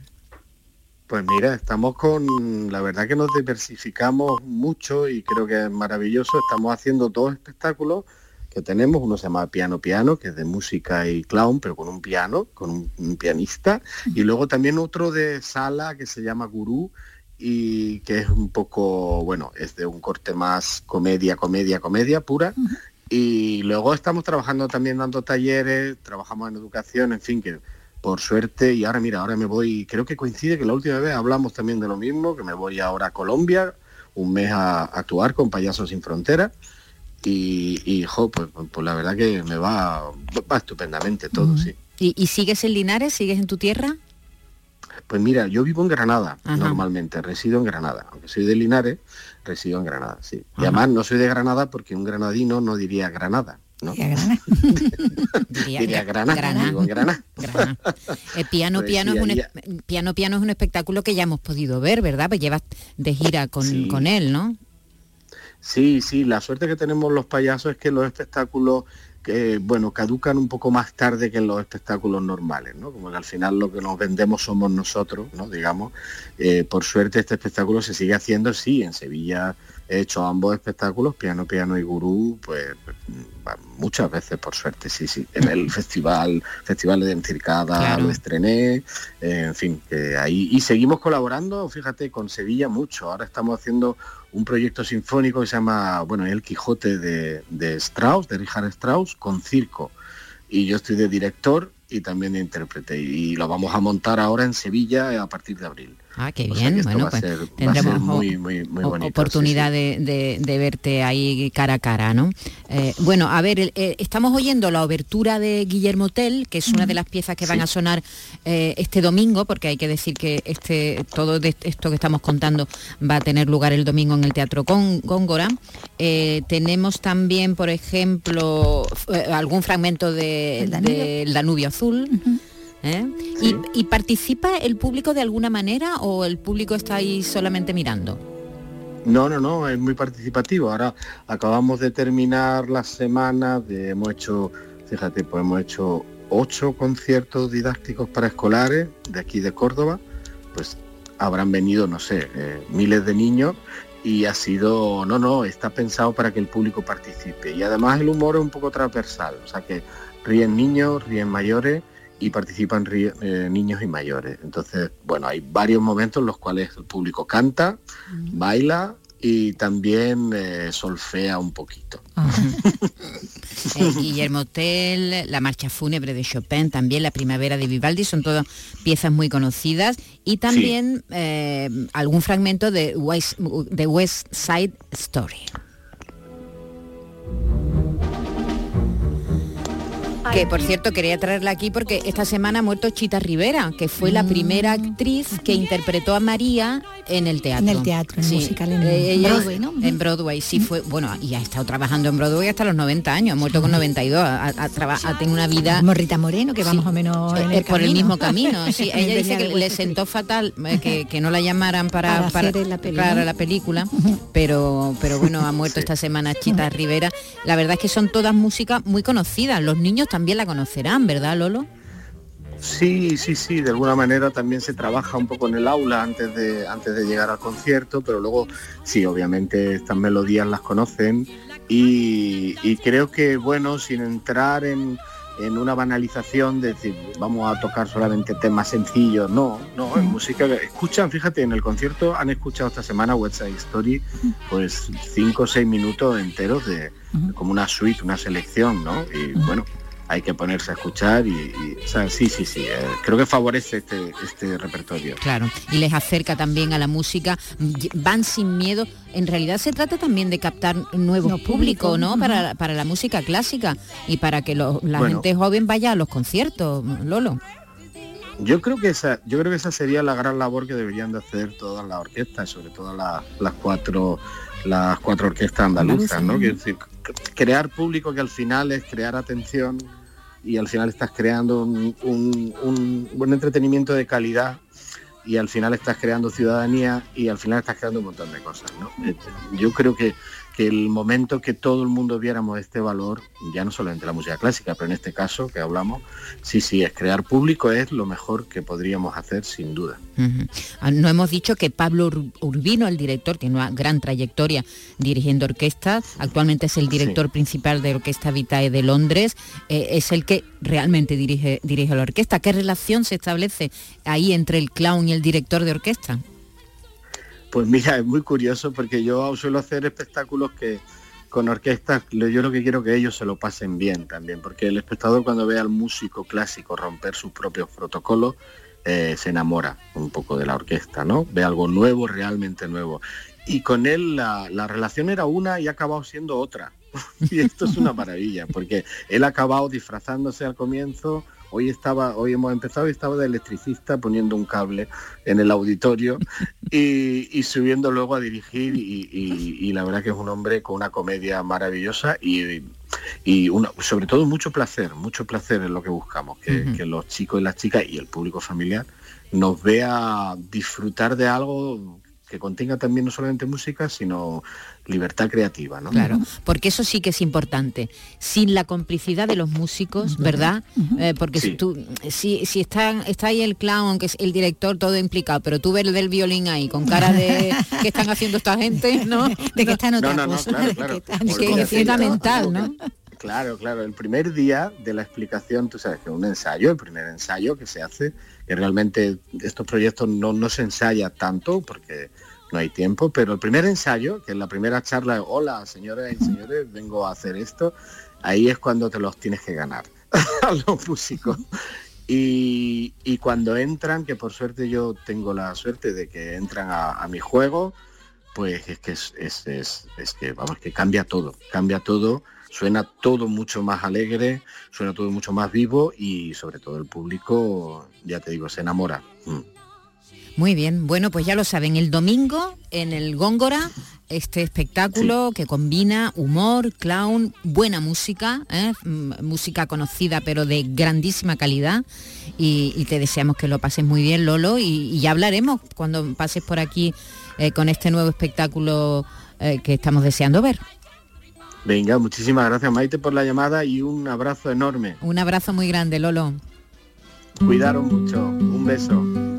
Speaker 9: Pues mira, estamos con, la verdad que nos diversificamos mucho y creo que es maravilloso. Estamos haciendo dos espectáculos que tenemos. Uno se llama Piano Piano, que es de música y clown, pero con un piano, con un, un pianista. Y luego también otro de sala que se llama Gurú, y que es un poco, bueno, es de un corte más comedia, comedia, comedia pura. Y luego estamos trabajando también dando talleres, trabajamos en educación, en fin, que por suerte, y ahora mira, ahora me voy, creo que coincide que la última vez hablamos también de lo mismo, que me voy ahora a Colombia, un mes a, a actuar con Payasos Sin Fronteras. Y, y jo, pues, pues la verdad que me va, va estupendamente todo, sí.
Speaker 3: ¿Y, y sigues en Linares? ¿Sigues en tu tierra?
Speaker 9: Pues mira, yo vivo en Granada
Speaker 3: Ajá.
Speaker 9: normalmente, resido en Granada. Aunque soy de Linares, resido en Granada, sí. Y además no soy de Granada porque un granadino no diría Granada, ¿no?
Speaker 3: Diría,
Speaker 9: Diría digo.
Speaker 3: Grana. Eh, piano,
Speaker 9: Pues
Speaker 3: piano, es un, piano, piano es un espectáculo que ya hemos podido ver, ¿verdad? Pues llevas de gira con,
Speaker 9: Sí.
Speaker 3: con él, ¿no?
Speaker 9: Sí, sí, la suerte que tenemos los payasos es que los espectáculos que bueno, caducan un poco más tarde que los espectáculos normales, ¿no? Como que al final lo que nos vendemos somos nosotros, ¿no? Digamos, Eh, por suerte este espectáculo se sigue haciendo, sí, en Sevilla he hecho ambos espectáculos, piano, piano y gurú, pues, muchas veces por suerte, sí, sí. En el festival, festival de Encircada
Speaker 3: Claro.
Speaker 9: lo estrené, eh, en fin, que ahí. Y seguimos colaborando, fíjate, con Sevilla mucho. Ahora estamos haciendo un proyecto sinfónico que se llama, bueno, El Quijote de, de Strauss, de Richard Strauss, con circo. Y yo estoy de director y también de intérprete. Y lo vamos a montar ahora en Sevilla a partir de abril.
Speaker 3: Ah, qué
Speaker 9: O sea
Speaker 3: bien. Bueno, pues
Speaker 9: ser- va a
Speaker 3: tendremos
Speaker 9: muy, muy, muy
Speaker 3: o-
Speaker 9: bonito,
Speaker 3: oportunidad De, de- de verte ahí cara a cara, ¿no? Eh, bueno, a ver, eh, estamos oyendo la obertura de Guillermo Tell, que es una de las piezas que van a sonar eh, este domingo, porque hay que decir que este todo de esto que estamos contando va a tener lugar el domingo en el Teatro Con- Góngora. Eh, tenemos también, por ejemplo, eh, algún fragmento de,
Speaker 4: El Danubio.
Speaker 3: del Danubio Azul. ¿Eh?
Speaker 9: Sí.
Speaker 3: ¿Y, y participa el público de alguna manera o el público está ahí solamente mirando?
Speaker 9: No, no, no, es muy participativo. Ahora acabamos de terminar la semana, de, hemos hecho, fíjate, pues hemos hecho ocho conciertos didácticos para escolares de aquí de Córdoba, pues habrán venido, no sé, eh, miles de niños y ha sido, no, no, está pensado para que el público participe. Y además el humor es un poco transversal, o sea que ríen niños, ríen mayores y participan eh, niños y mayores. Entonces, bueno, hay varios momentos en los cuales el público canta, baila y también eh, solfea un poquito.
Speaker 3: Eh, Guillermo Tell, la marcha fúnebre de Chopin, también la primavera de Vivaldi, son todas piezas muy conocidas y también algún fragmento de West, de West Side Story. Que por cierto quería traerla aquí porque esta semana ha muerto Chita Rivera, que fue la primera actriz que interpretó a María en el teatro.
Speaker 4: En el teatro, en
Speaker 3: Sí.
Speaker 4: musical, en
Speaker 3: Eh, ella-
Speaker 4: Broadway, ¿no?
Speaker 3: En Broadway, sí fue, bueno, y ha estado trabajando en Broadway hasta los 90 años, ha muerto con 92, ha, ha, traba- ha tenido una vida
Speaker 4: Como Rita Moreno, que va
Speaker 3: Sí,
Speaker 4: más o menos en
Speaker 3: eh,
Speaker 4: el
Speaker 3: por el mismo camino. Sí, ella dice que le sentó fatal eh, que, que no la llamaran para,
Speaker 4: Para la peli,
Speaker 3: para
Speaker 4: ¿no?
Speaker 3: la película, pero, pero bueno, ha muerto esta semana Chita Rivera. La verdad es que son todas músicas muy conocidas. Los niños también la conocerán, ¿verdad, Lolo?
Speaker 9: Sí, sí, sí, de alguna manera también se trabaja un poco en el aula antes de, antes de llegar al concierto, pero luego sí, obviamente estas melodías las conocen y, y creo que, bueno, sin entrar en, en una banalización de decir, vamos a tocar solamente temas sencillos, no, no, en música, escuchan, fíjate, en el concierto han escuchado esta semana West Side Story, pues cinco o seis minutos enteros de, como una suite, una selección, ¿no? Y bueno, hay que ponerse a escuchar y, y, o sea, sí, sí, sí, eh, creo que favorece este, este repertorio.
Speaker 3: Claro, y les acerca también a la música, van sin miedo. En realidad se trata también de captar nuevos
Speaker 4: No,
Speaker 3: públicos,
Speaker 4: público,
Speaker 3: ¿no? Para, para la música clásica y para que lo- la
Speaker 9: Bueno.
Speaker 3: gente joven vaya a los conciertos, Lolo.
Speaker 9: Yo creo que esa, yo creo que esa sería la gran labor que deberían de hacer todas las orquestas, sobre todo la- las cuatro las cuatro orquestas andaluzas, ¿no? Quiero decir, crear público que al final es crear atención y al final estás creando un, un- un buen entretenimiento de calidad y al final estás creando ciudadanía y al final estás creando un montón de cosas, ¿no? Yo creo que, que el momento que todo el mundo viéramos este valor, ya no solamente la música clásica, pero en este caso que hablamos, sí, sí, es crear público es lo mejor que podríamos hacer sin duda.
Speaker 3: Ah, no hemos dicho que Pablo Urbino, el director, tiene una gran trayectoria dirigiendo orquestas, actualmente es el director principal de Orquesta Vitae de Londres, eh, es el que realmente dirige, dirige la orquesta. ¿Qué relación se establece ahí entre el clown y el director de orquesta?
Speaker 9: Pues mira, es muy curioso porque yo suelo hacer espectáculos que con orquestas, yo lo que quiero que ellos se lo pasen bien también, porque el espectador cuando ve al músico clásico romper sus propios protocolos, eh, se enamora un poco de la orquesta, ¿no? Ve algo nuevo, realmente nuevo. Y con él la, la relación era una y ha acabado siendo otra. y esto es una maravilla, porque él ha acabado disfrazándose al comienzo, Hoy estaba, hoy hemos empezado y estaba de electricista poniendo un cable en el auditorio y, subiendo luego a dirigir y, la verdad que es un hombre con una comedia maravillosa y, sobre todo mucho placer, mucho placer es lo que buscamos, que, que los chicos y las chicas y el público familiar nos vea disfrutar de algo que contenga también no solamente música, sino libertad creativa, ¿no?
Speaker 3: Claro, porque eso sí que es importante. Sin la complicidad de los músicos, ¿verdad? Eh, porque si tú, si, si está, está ahí el clown, que es el director, todo implicado, pero tú ves el del violín ahí con cara de qué están haciendo esta gente, ¿no?
Speaker 4: De que están otra
Speaker 9: no, no,
Speaker 4: cosa.
Speaker 9: No, claro, claro.
Speaker 3: Que, es fundamental, ¿no?
Speaker 9: Claro, claro. El primer día de la explicación, tú sabes que un ensayo, el primer ensayo que se hace, que realmente estos proyectos no, no se ensaya tanto porque no hay tiempo, pero el primer ensayo, que es la primera charla, hola señores y señores, vengo a hacer esto, ahí es cuando te los tienes que ganar a los músicos. Y, cuando entran, que por suerte yo tengo la suerte de que entran a mi juego, pues es que es, es, es, que vamos que cambia todo, cambia todo, suena todo mucho más alegre, suena todo mucho más vivo y sobre todo el público, ya te digo, se enamora. Mm.
Speaker 3: Muy bien, bueno, pues ya lo saben, el domingo en el Góngora, este espectáculo que combina humor, clown, buena música, ¿eh? música conocida pero de grandísima calidad y, te deseamos que lo pases muy bien, Lolo, y ya hablaremos cuando pases por aquí eh, con este nuevo espectáculo eh, que estamos deseando ver.
Speaker 9: Venga, muchísimas gracias Maite por la llamada y un abrazo enorme.
Speaker 3: Un abrazo muy grande, Lolo.
Speaker 9: Cuidaron mucho. Un beso.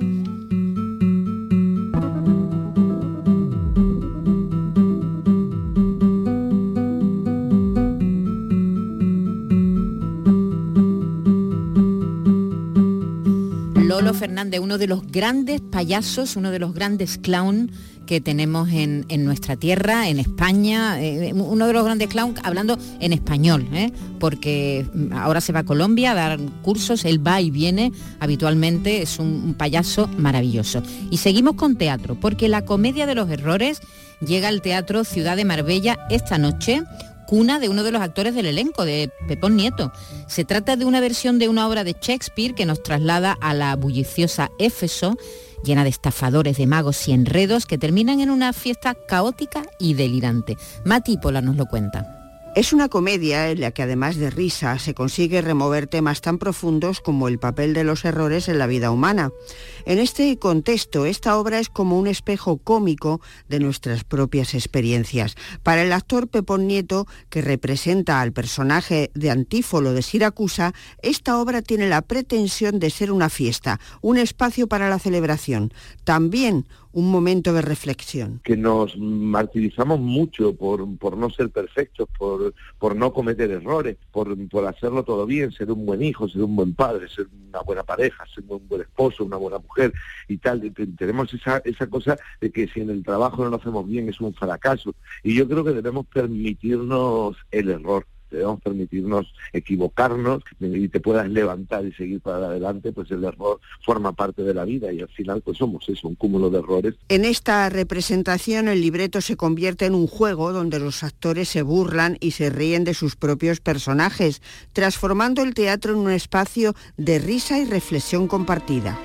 Speaker 3: Fernández, uno de los grandes payasos, uno de los grandes clown que tenemos en, nuestra tierra, en España, eh, uno de los grandes clowns hablando en español, ¿eh? porque ahora se va a Colombia a dar cursos, él va y viene habitualmente, es un, payaso maravilloso. Y seguimos con teatro, porque la comedia de los errores llega al Teatro Ciudad de Marbella esta noche cuna de uno de los actores del elenco, de Pepón Nieto. Se trata de una versión de una obra de Shakespeare que nos traslada a la bulliciosa Éfeso llena de estafadores, de magos y enredos que terminan en una fiesta caótica y delirante. Mati Pola nos lo cuenta.
Speaker 10: Es una comedia en la que además de risa se consigue remover temas tan profundos como el papel de los errores en la vida humana. En este contexto, esta obra es como un espejo cómico de nuestras propias experiencias. Para el actor Pepón Nieto, que representa al personaje de Antífolo de Siracusa, esta obra tiene la pretensión de ser una fiesta, un espacio para la celebración, también un momento de reflexión.
Speaker 11: Que nos martirizamos mucho por, por no ser perfectos, por, por no cometer errores, por, por hacerlo todo bien, ser un buen hijo, ser un buen padre, ser una buena pareja, ser un buen esposo, una buena mujer y tal. Tenemos esa, esa cosa de que si en el trabajo no lo hacemos bien es un fracaso. Y yo creo que debemos permitirnos el error debemos permitirnos equivocarnos y te puedas levantar y seguir para adelante, pues el error forma parte de la vida y al final pues somos eso, un cúmulo de errores.
Speaker 10: En esta representación el libreto se convierte en un juego donde los actores se burlan y se ríen de sus propios personajes, transformando el teatro en un espacio de risa y reflexión compartida.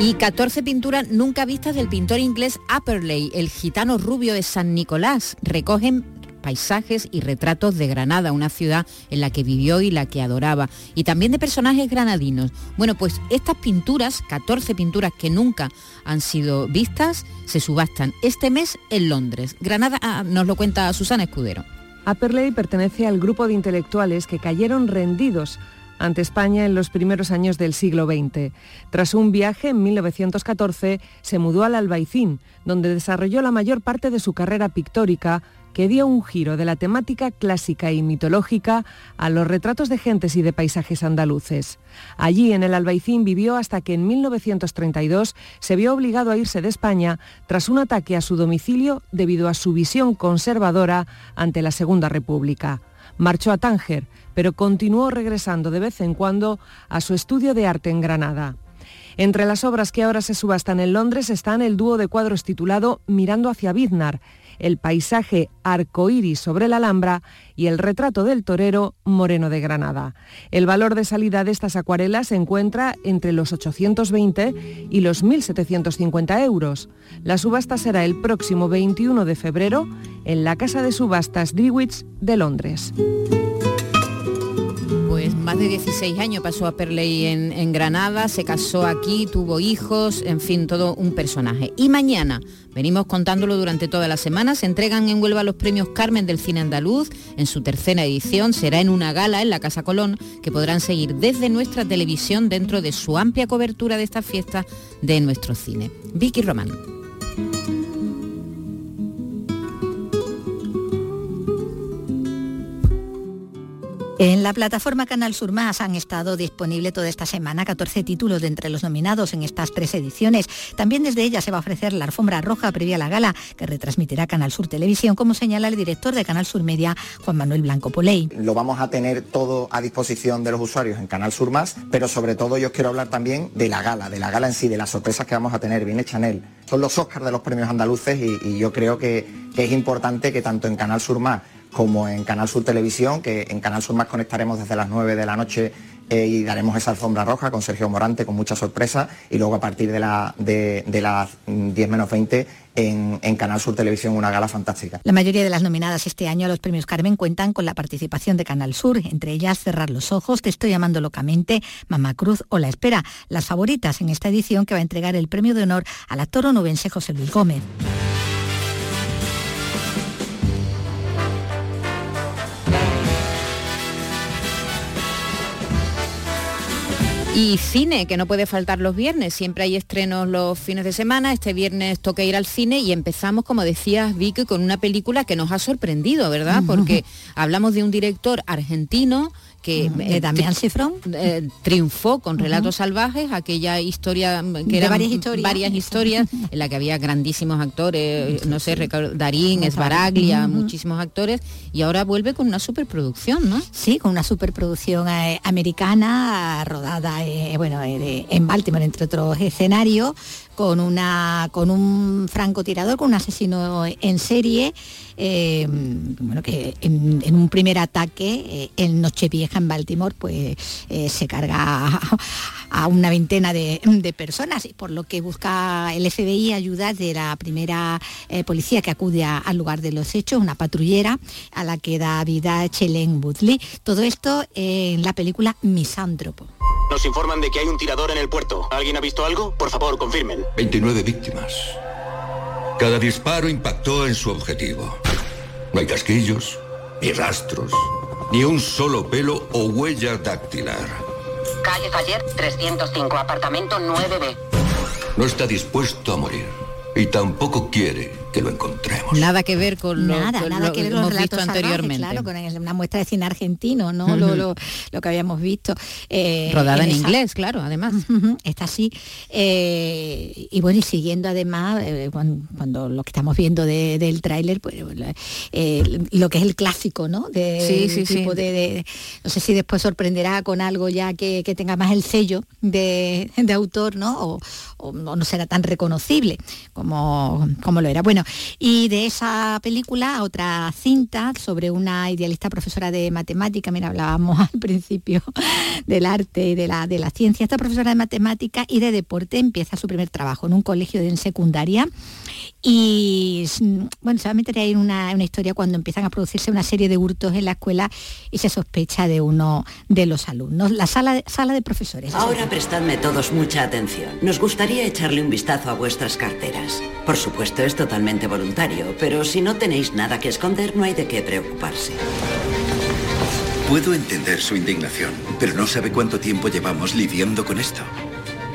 Speaker 3: Y 14 pinturas nunca vistas del pintor inglés Upperley, el gitano rubio de San Nicolás. Recogen paisajes y retratos de Granada, una ciudad en la que vivió y la que adoraba, y también de personajes granadinos. Bueno, pues estas pinturas, 14 pinturas que nunca han sido vistas, se subastan este mes en Londres. Granada ah, nos lo cuenta Susana Escudero.
Speaker 12: Aperley pertenece al grupo de intelectuales que cayeron rendidos ante España en los primeros años del siglo XX. Tras un viaje en 1914, se mudó al Albaicín, donde desarrolló la mayor parte de su carrera pictórica, que dio un giro de la temática clásica y mitológica a los retratos de gentes y de paisajes andaluces. Allí, en el Albaicín, vivió hasta que en 1932 se vio obligado a irse de España tras un ataque a su domicilio debido a su visión conservadora ante la Segunda República. Marchó a Tánger, pero continuó regresando de vez en cuando a su estudio de arte en Granada. Entre las obras que ahora se subastan en Londres están el dúo de cuadros titulado Mirando hacia Biznar, el paisaje arcoíris sobre la Alhambra y el retrato del torero Moreno de Granada. El valor de salida de estas acuarelas se encuentra entre los 820 y los 1.750 euros. La subasta será el próximo 21 de febrero en la Casa de Subastas Drewitz de Londres
Speaker 3: pues más de 16 años pasó a Perley en, en, Granada, se casó aquí, tuvo hijos, en fin, todo un personaje. Y mañana, venimos contándolo durante toda la semana, se entregan en Huelva los premios Carmen del Cine Andaluz, en su tercera edición, será en una gala en la Casa Colón, que podrán seguir desde nuestra televisión dentro de su amplia cobertura de esta fiesta de nuestro cine. Vicky Román.
Speaker 4: En la plataforma Canal Sur Más han estado disponibles toda esta semana 14 títulos de entre los nominados en estas tres ediciones. También desde ella se va a ofrecer la alfombra roja previa a la gala que retransmitirá Canal Sur Televisión, como señala el director de Canal Sur Media, Juan Manuel Blanco Poley.
Speaker 13: Lo vamos a tener todo a disposición de los usuarios en Canal Sur Más, pero sobre todo yo quiero hablar también de la gala, de la gala en sí, de las sorpresas que vamos a tener. Viene Chanel. Son los Oscars de los premios andaluces y, yo creo que, que es importante que tanto en Canal Sur Más como en Canal Sur Televisión, que en Canal Sur más conectaremos desde las 9 de la noche eh, y daremos esa alfombra roja con Sergio Morante con mucha sorpresa y luego a partir de, la, de, de las 10 menos 20 en, en, Canal Sur Televisión una gala fantástica.
Speaker 4: La mayoría de las nominadas este año a los premios Carmen cuentan con la participación de Canal Sur, entre ellas Cerrar los Ojos, Te estoy llamando locamente, Mamá Cruz o La Espera, las favoritas en esta edición que va a entregar el premio de honor al actor onubense José Luis Gómez.
Speaker 3: Y cine, que no puede faltar los viernes, siempre hay estrenos los fines de semana, este viernes toca ir al cine y empezamos, como decías Vicky, con una película que nos ha sorprendido, ¿verdad? Porque hablamos de un director argentino que
Speaker 4: eh, Damián Cifrón.
Speaker 3: eh, triunfó con Relatos Salvajes, aquella historia que era
Speaker 4: varias historias,
Speaker 3: varias historias en la que había grandísimos actores, no sé, Darín, Esbaraglia, muchísimos actores, y ahora vuelve con una superproducción, ¿no?
Speaker 4: Sí, con una superproducción eh, americana rodada, eh, bueno, eh, en Baltimore, entre otros escenarios, con una con un francotirador, con un asesino en serie. Eh, bueno, que en, un primer ataque eh, en Nochevieja en Baltimore pues eh, se carga a, una veintena de, de, personas, por lo que busca el FBI ayuda de la primera policía que acude al lugar de los hechos, una patrullera a la que da vida Chelen Woodley. Todo esto en la película Misántropo.
Speaker 14: Nos informan de que hay un tirador en el puerto. ¿Alguien ha visto algo? Por favor, confirmen.
Speaker 15: 29 víctimas. Cada disparo impactó en su objetivo. No hay casquillos, ni rastros, ni un solo pelo o huella dactilar.
Speaker 16: Calle Faller, 305, apartamento 9B.
Speaker 15: No está dispuesto a morir y tampoco quiere que lo encontremos.
Speaker 3: Nada que ver con lo,
Speaker 4: nada,
Speaker 3: con
Speaker 4: nada
Speaker 3: lo
Speaker 4: que ver
Speaker 3: hemos
Speaker 4: los
Speaker 3: visto anteriormente.
Speaker 4: Claro, con una muestra de cine argentino, ¿no? Uh -huh. lo, lo, lo, que habíamos visto.
Speaker 3: Eh, Rodada en, en esa... inglés, claro, además.
Speaker 4: Uh -huh, está así. Eh, y bueno, y siguiendo además, eh, cuando, cuando, lo que estamos viendo de, del tráiler, pues eh, lo que es el clásico, ¿no? De,
Speaker 3: sí, sí,
Speaker 4: tipo
Speaker 3: sí.
Speaker 4: De, de, no sé si después sorprenderá con algo ya que, que tenga más el sello de, de autor, ¿no? O, o, no será tan reconocible como, como lo era. Bueno, Y de esa película, otra cinta sobre una idealista profesora de matemática, mira, hablábamos al principio del arte y de la, de la ciencia, esta profesora de matemática y de deporte empieza su primer trabajo en un colegio en secundaria y bueno, se va a meter ahí en una, una, historia cuando empiezan a producirse una serie de hurtos en la escuela y se sospecha de uno de los alumnos. La sala de, sala de profesores.
Speaker 17: Ahora prestadme todos mucha atención. Nos gustaría echarle un vistazo a vuestras carteras. Por supuesto, es totalmente voluntario, pero si no tenéis nada que esconder, no hay de qué preocuparse.
Speaker 18: Puedo entender su indignación, pero no sabe cuánto tiempo llevamos lidiando con esto.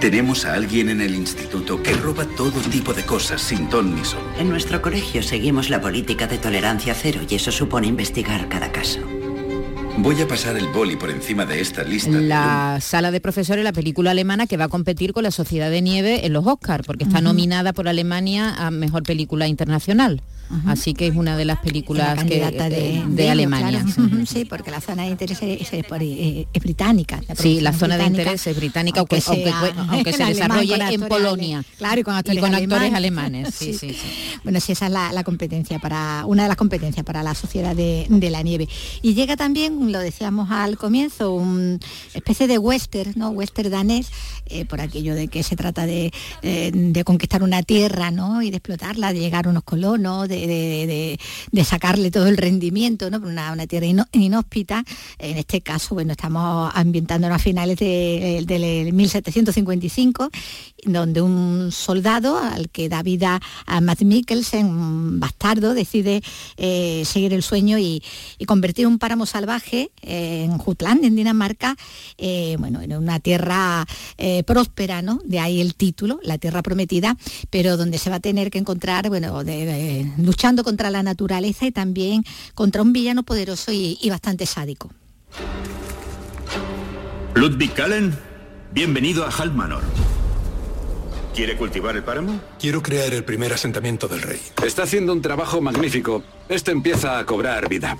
Speaker 18: Tenemos a alguien en el instituto que roba todo tipo de cosas sin ton ni son.
Speaker 17: En nuestro colegio seguimos la política de tolerancia cero y eso supone investigar cada caso.
Speaker 18: Voy a pasar el boli por encima de esta lista.
Speaker 3: La sala de profesores, la película alemana que va a competir con la Sociedad de Nieve en los Oscars, porque está nominada por Alemania a Mejor Película Internacional. Así que es una de las películas que, de, de, Alemania.
Speaker 4: Sí, porque la zona de interés es, británica.
Speaker 3: sí, la zona de interés es británica, aunque, aunque, se desarrolle en Polonia.
Speaker 4: Claro, y con actores, alemanes. Sí, sí, bueno, sí, esa es la, competencia para, una de las competencias para la sociedad de, la nieve. Y llega también, lo decíamos al comienzo, una especie de western, ¿no? Western danés, eh, por aquello de que se trata de, eh, de conquistar una tierra, ¿no? Y de explotarla, de llegar unos colonos, de de, sacarle todo el rendimiento, ¿no? Una, tierra inhóspita. En este caso, bueno, estamos ambientándonos a finales del de, 1755, donde un soldado al que da vida a Matt Mikkelsen, un bastardo, decide eh, seguir el sueño y, convertir un páramo salvaje en Jutland, en Dinamarca, eh, bueno, en una tierra eh, próspera, ¿no? De ahí el título, la tierra prometida, pero donde se va a tener que encontrar, bueno, de, luchando contra la naturaleza y también contra un villano poderoso y, y bastante sádico.
Speaker 19: Ludwig Kallen, bienvenido a Halmanor. ¿Quiere cultivar el páramo?
Speaker 20: Quiero crear el primer asentamiento del rey.
Speaker 21: Está haciendo un trabajo magnífico. Esto empieza a cobrar vida.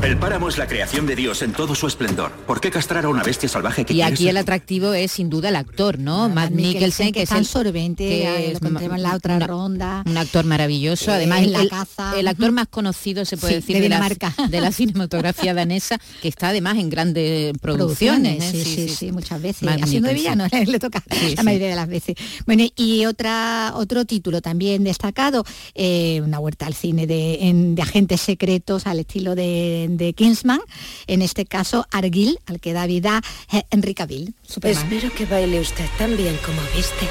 Speaker 19: El páramo es la creación de Dios en todo su esplendor. ¿Por qué castrar a una bestia salvaje que
Speaker 3: Y aquí el atractivo es sin duda el actor, ¿no? Matt Mikkelsen,
Speaker 4: que, es el sorbente, que es en la otra ronda.
Speaker 3: Un actor maravilloso, además
Speaker 4: el,
Speaker 3: la
Speaker 4: caza.
Speaker 3: el actor más conocido se puede decir de, la, de la cinematografía danesa, que está además en grandes producciones.
Speaker 4: ¿eh? sí, sí, sí, muchas veces. Haciendo de villano le toca la mayoría de las veces. Bueno, y otra otro título también destacado, eh, una huerta al cine de, de agentes secretos al estilo de de Kingsman, en este caso Arguil, al que da vida eh, Enrique Cavill.
Speaker 22: Espero que baile usted tan bien como viste.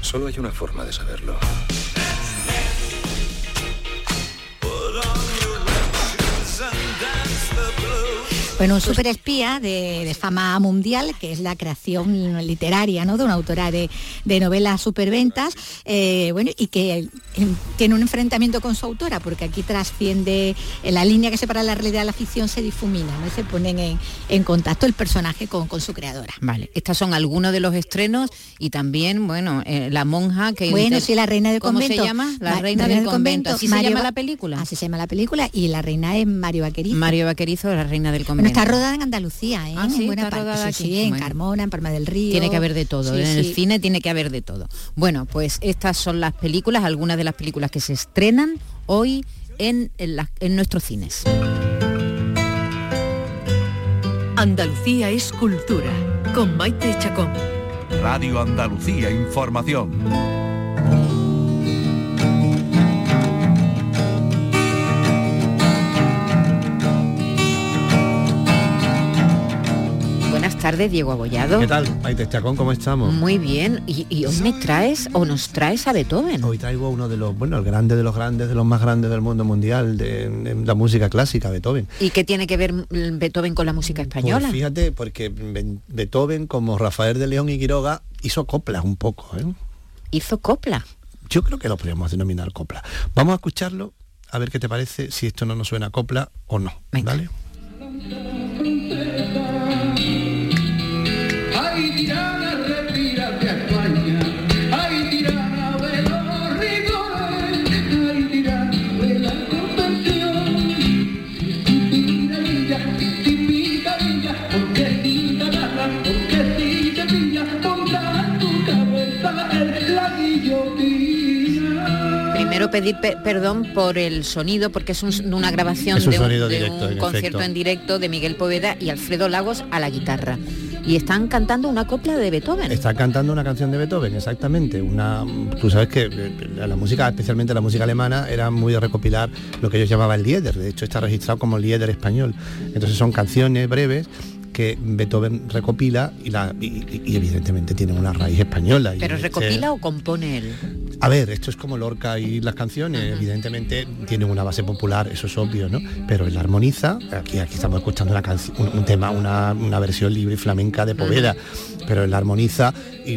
Speaker 20: Solo hay una forma de saberlo.
Speaker 4: Bueno, un superespía de, de fama mundial, que es la creación literaria ¿no? de una autora de, novelas superventas, eh, bueno, y que eh, tiene un enfrentamiento con su autora, porque aquí trasciende la línea que separa la realidad de la ficción, se difumina, ¿no? se ponen en, contacto el personaje con, su creadora.
Speaker 3: Vale, estos son algunos de los estrenos y también, bueno, eh, la monja que...
Speaker 4: Bueno, sí, la reina del convento.
Speaker 3: ¿Cómo se llama? La, reina, del, convento. ¿Así se llama la película?
Speaker 4: Así se llama la película y la reina es Mario Vaquerizo.
Speaker 3: Mario Vaquerizo, la reina del convento
Speaker 4: está rodada en Andalucía, ¿eh?
Speaker 3: Ah,
Speaker 4: en
Speaker 3: buena parte.
Speaker 4: Sí, en Carmona, en Palma del Río.
Speaker 3: Tiene que haber de todo. en el cine tiene que haber de todo. Bueno, pues estas son las películas, algunas de las películas que se estrenan hoy en, en nuestros cines.
Speaker 2: Andalucía es cultura, con Maite Chacón.
Speaker 1: Radio Andalucía Información.
Speaker 3: Tardes, Diego Abollado.
Speaker 23: ¿Qué tal, Maite Chacón? ¿Cómo estamos?
Speaker 3: Muy bien. Y, hoy me traes o nos traes a Beethoven.
Speaker 23: Hoy traigo uno de los, bueno, el grande de los grandes, de los más grandes del mundo mundial, de, la música clásica, Beethoven.
Speaker 3: ¿Y qué tiene que ver Beethoven con la música pues española?
Speaker 23: Pues fíjate, porque Beethoven, como Rafael de León y Quiroga, hizo coplas un poco. ¿eh?
Speaker 3: ¿Hizo copla?
Speaker 23: Yo creo que lo podríamos denominar copla. Vamos a escucharlo, a ver qué te parece, si esto no nos suena copla o no. ¿Vale?
Speaker 3: Pedir pe- perdón por el sonido, porque es un- una grabación
Speaker 23: Es un
Speaker 3: de un,
Speaker 23: sonido
Speaker 3: de
Speaker 23: directo,
Speaker 3: un
Speaker 23: en
Speaker 3: concierto
Speaker 23: efecto.
Speaker 3: en directo de Miguel Poveda y Alfredo Lagos a la guitarra. Y están cantando una copla de Beethoven.
Speaker 23: Está cantando una canción de Beethoven, exactamente. Una, tú sabes que eh, la música, especialmente la música alemana, era muy de recopilar lo que ellos llamaban Lieder. De hecho, está registrado como Lieder español. Entonces son canciones breves que Beethoven recopila y, la, y, evidentemente tienen una raíz española. Y
Speaker 3: ¿Pero
Speaker 23: este-
Speaker 3: recopila o compone él?
Speaker 23: a ver, esto es como Lorca y las canciones, evidentemente tienen una base popular, eso es obvio, ¿no? Pero él armoniza, aquí, aquí estamos escuchando una canción, un, un tema, una, una versión libre y flamenca de Poveda, pero él armoniza y,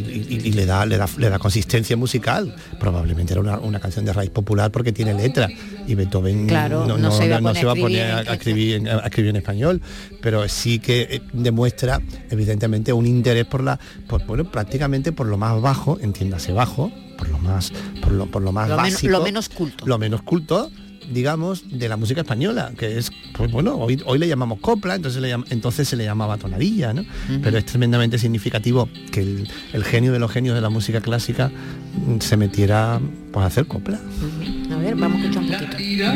Speaker 23: le, da, le, da, le da consistencia musical. Probablemente era una, una canción de raíz popular porque tiene letra y Beethoven
Speaker 3: Claro,
Speaker 23: no,
Speaker 3: no
Speaker 23: no-
Speaker 3: se iba a
Speaker 23: no
Speaker 3: poner
Speaker 23: se va a poner a, escribir, en, a escribir en español, pero sí que eh, demuestra evidentemente un interés por la, por, bueno, prácticamente por lo más bajo, entiéndase bajo, por lo más, por lo, por lo más
Speaker 3: Lo, men-
Speaker 23: básico,
Speaker 3: lo menos culto.
Speaker 23: lo menos culto digamos de la música española que es pues bueno hoy, hoy le llamamos copla entonces le llam- entonces se le llamaba tonadilla ¿no? pero es tremendamente significativo que el, el genio de los genios de la música clásica mm, se metiera pues a hacer copla
Speaker 3: A ver, vamos a escuchar un poquito.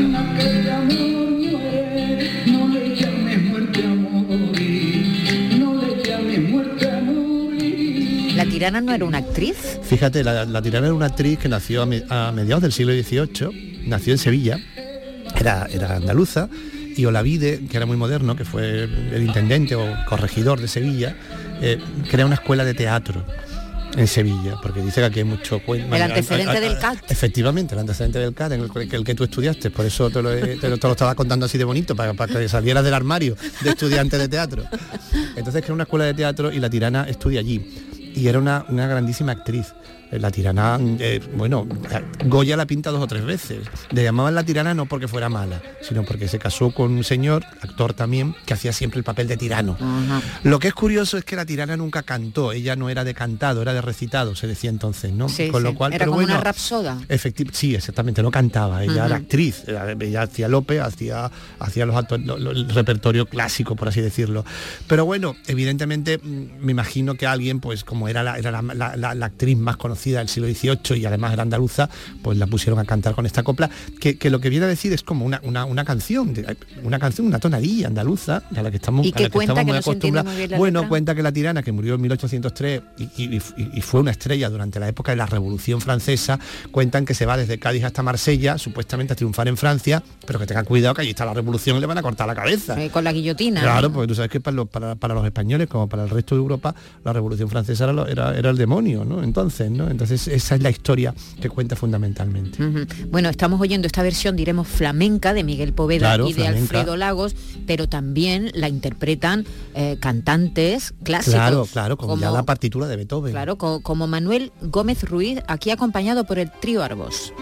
Speaker 3: ¿La tirana no era una actriz?
Speaker 23: Fíjate, la, la tirana era una actriz que nació a, me- a mediados del siglo XVIII, nació en Sevilla, era, era andaluza, y Olavide, que era muy moderno, que fue el intendente o corregidor de Sevilla, eh, crea una escuela de teatro en Sevilla, porque dice que aquí hay mucho
Speaker 3: El antecedente del CAT.
Speaker 23: Efectivamente, el antecedente del CAT, en el, que- el que tú estudiaste, por eso te lo, te lo- te lo estaba contando así de bonito, para, para que salieras del armario de estudiante de teatro. Entonces crea una escuela de teatro y la tirana estudia allí. Y era una, una grandísima actriz. Eh, La tirana, eh, bueno, Goya la pinta dos o tres veces. Le llamaban la tirana no porque fuera mala, sino porque se casó con un señor, actor también, que hacía siempre el papel de tirano. Lo que es curioso es que la tirana nunca cantó, ella no era de cantado, era de recitado, se decía entonces, ¿no?
Speaker 3: Sí,
Speaker 23: con lo cual,
Speaker 3: era
Speaker 23: pero
Speaker 3: como
Speaker 23: bueno,
Speaker 3: una rapsoda.
Speaker 23: Sí, exactamente, no cantaba, ella era actriz, ella hacía Lope, hacía, hacía los lo- lo- el repertorio clásico, por así decirlo. Pero bueno, evidentemente mm, me imagino que alguien, pues como era la, era la, la- la- la actriz más conocida del siglo XVIII y además era andaluza, pues la pusieron a cantar con esta copla, que, que lo que viene a decir es como una, una, una canción, una canción, una tonadilla andaluza, a la que estamos,
Speaker 3: ¿Y
Speaker 23: a la que estamos
Speaker 3: que
Speaker 23: muy acostumbrados.
Speaker 3: muy
Speaker 23: Bueno,
Speaker 3: letra?
Speaker 23: cuenta que la tirana, que murió en 1803 y, y- y- y fue una estrella durante la época de la Revolución Francesa, cuentan que se va desde Cádiz hasta Marsella, supuestamente a triunfar en Francia, pero que tengan cuidado que allí está la revolución y le van a cortar la cabeza.
Speaker 3: Eh, con la guillotina.
Speaker 23: Claro,
Speaker 3: ¿no?
Speaker 23: porque tú sabes que para los, para, para los españoles, como para el resto de Europa, la Revolución Francesa era, era, era el demonio, ¿no? Entonces, ¿no? Entonces esa es la historia que cuenta fundamentalmente.
Speaker 3: Bueno, estamos oyendo esta versión, diremos, flamenca de Miguel Poveda
Speaker 23: Claro,
Speaker 3: y de. Alfredo Lagos, pero también la interpretan eh, cantantes clásicos.
Speaker 23: Claro, claro, como, ya
Speaker 3: como-
Speaker 23: la partitura de Beethoven.
Speaker 3: Claro, co- como Manuel Gómez Ruiz, aquí acompañado por el trío Arbos.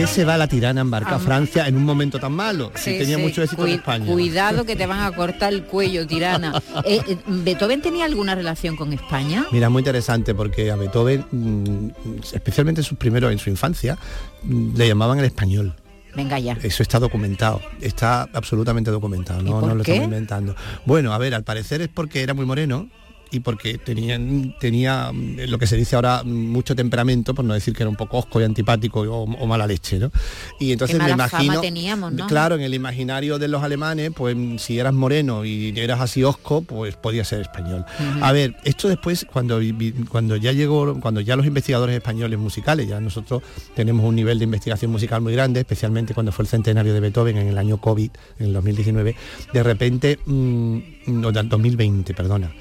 Speaker 23: Qué se va la tirana a embarcar a
Speaker 3: Ah.
Speaker 23: Francia en un momento tan malo? Si tenía
Speaker 3: sí.
Speaker 23: mucho éxito en
Speaker 3: Cui-
Speaker 23: España.
Speaker 3: Cuidado que te van a cortar el cuello, tirana. Eh, eh, ¿Beethoven tenía alguna relación con España?
Speaker 23: Mira, muy interesante porque a Beethoven, mm, especialmente en sus primeros, en su infancia, mm, le llamaban el español.
Speaker 3: Venga ya.
Speaker 23: Eso está documentado, está absolutamente documentado, no,
Speaker 3: por
Speaker 23: no lo
Speaker 3: qué?
Speaker 23: estamos inventando. Bueno, a ver, al parecer es porque era muy moreno y porque tenían, tenía mm, lo que se dice ahora mm, mucho temperamento, por no decir que era un poco osco y antipático o, o mala leche, ¿no? Y entonces
Speaker 3: Qué
Speaker 23: me
Speaker 3: mala fama
Speaker 23: imagino,
Speaker 3: teníamos, ¿no?
Speaker 23: claro, en el imaginario de los alemanes, pues mm, si eras moreno y eras así osco, pues podía ser español. A ver, esto después cuando cuando ya llegó, cuando ya los investigadores españoles musicales, ya nosotros tenemos un nivel de investigación musical muy grande, especialmente cuando fue el centenario de Beethoven en el año COVID, en el 2019, de repente, mm, no, del 2020, perdona.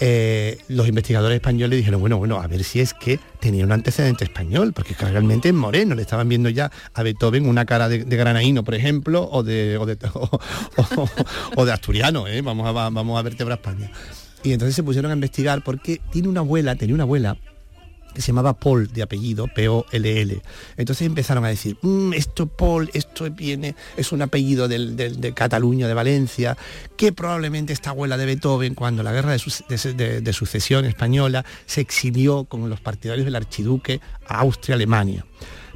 Speaker 23: Eh, los investigadores españoles dijeron, bueno, bueno, a ver si es que tenía un antecedente español, porque realmente es moreno, le estaban viendo ya a Beethoven una cara de, de granaíno, por ejemplo, o de, o de, o- de asturiano, ¿eh? vamos, a, vamos a España. Y entonces se pusieron a investigar porque tiene una abuela, tenía una abuela que se llamaba Paul de apellido, P-O-L-L. Entonces empezaron a decir, "Mm, esto Paul, esto viene, es un apellido del- del- de Cataluña, de Valencia, que probablemente esta abuela de Beethoven, cuando la guerra de, de sucesión española se exilió con los partidarios del archiduque a Austria-Alemania.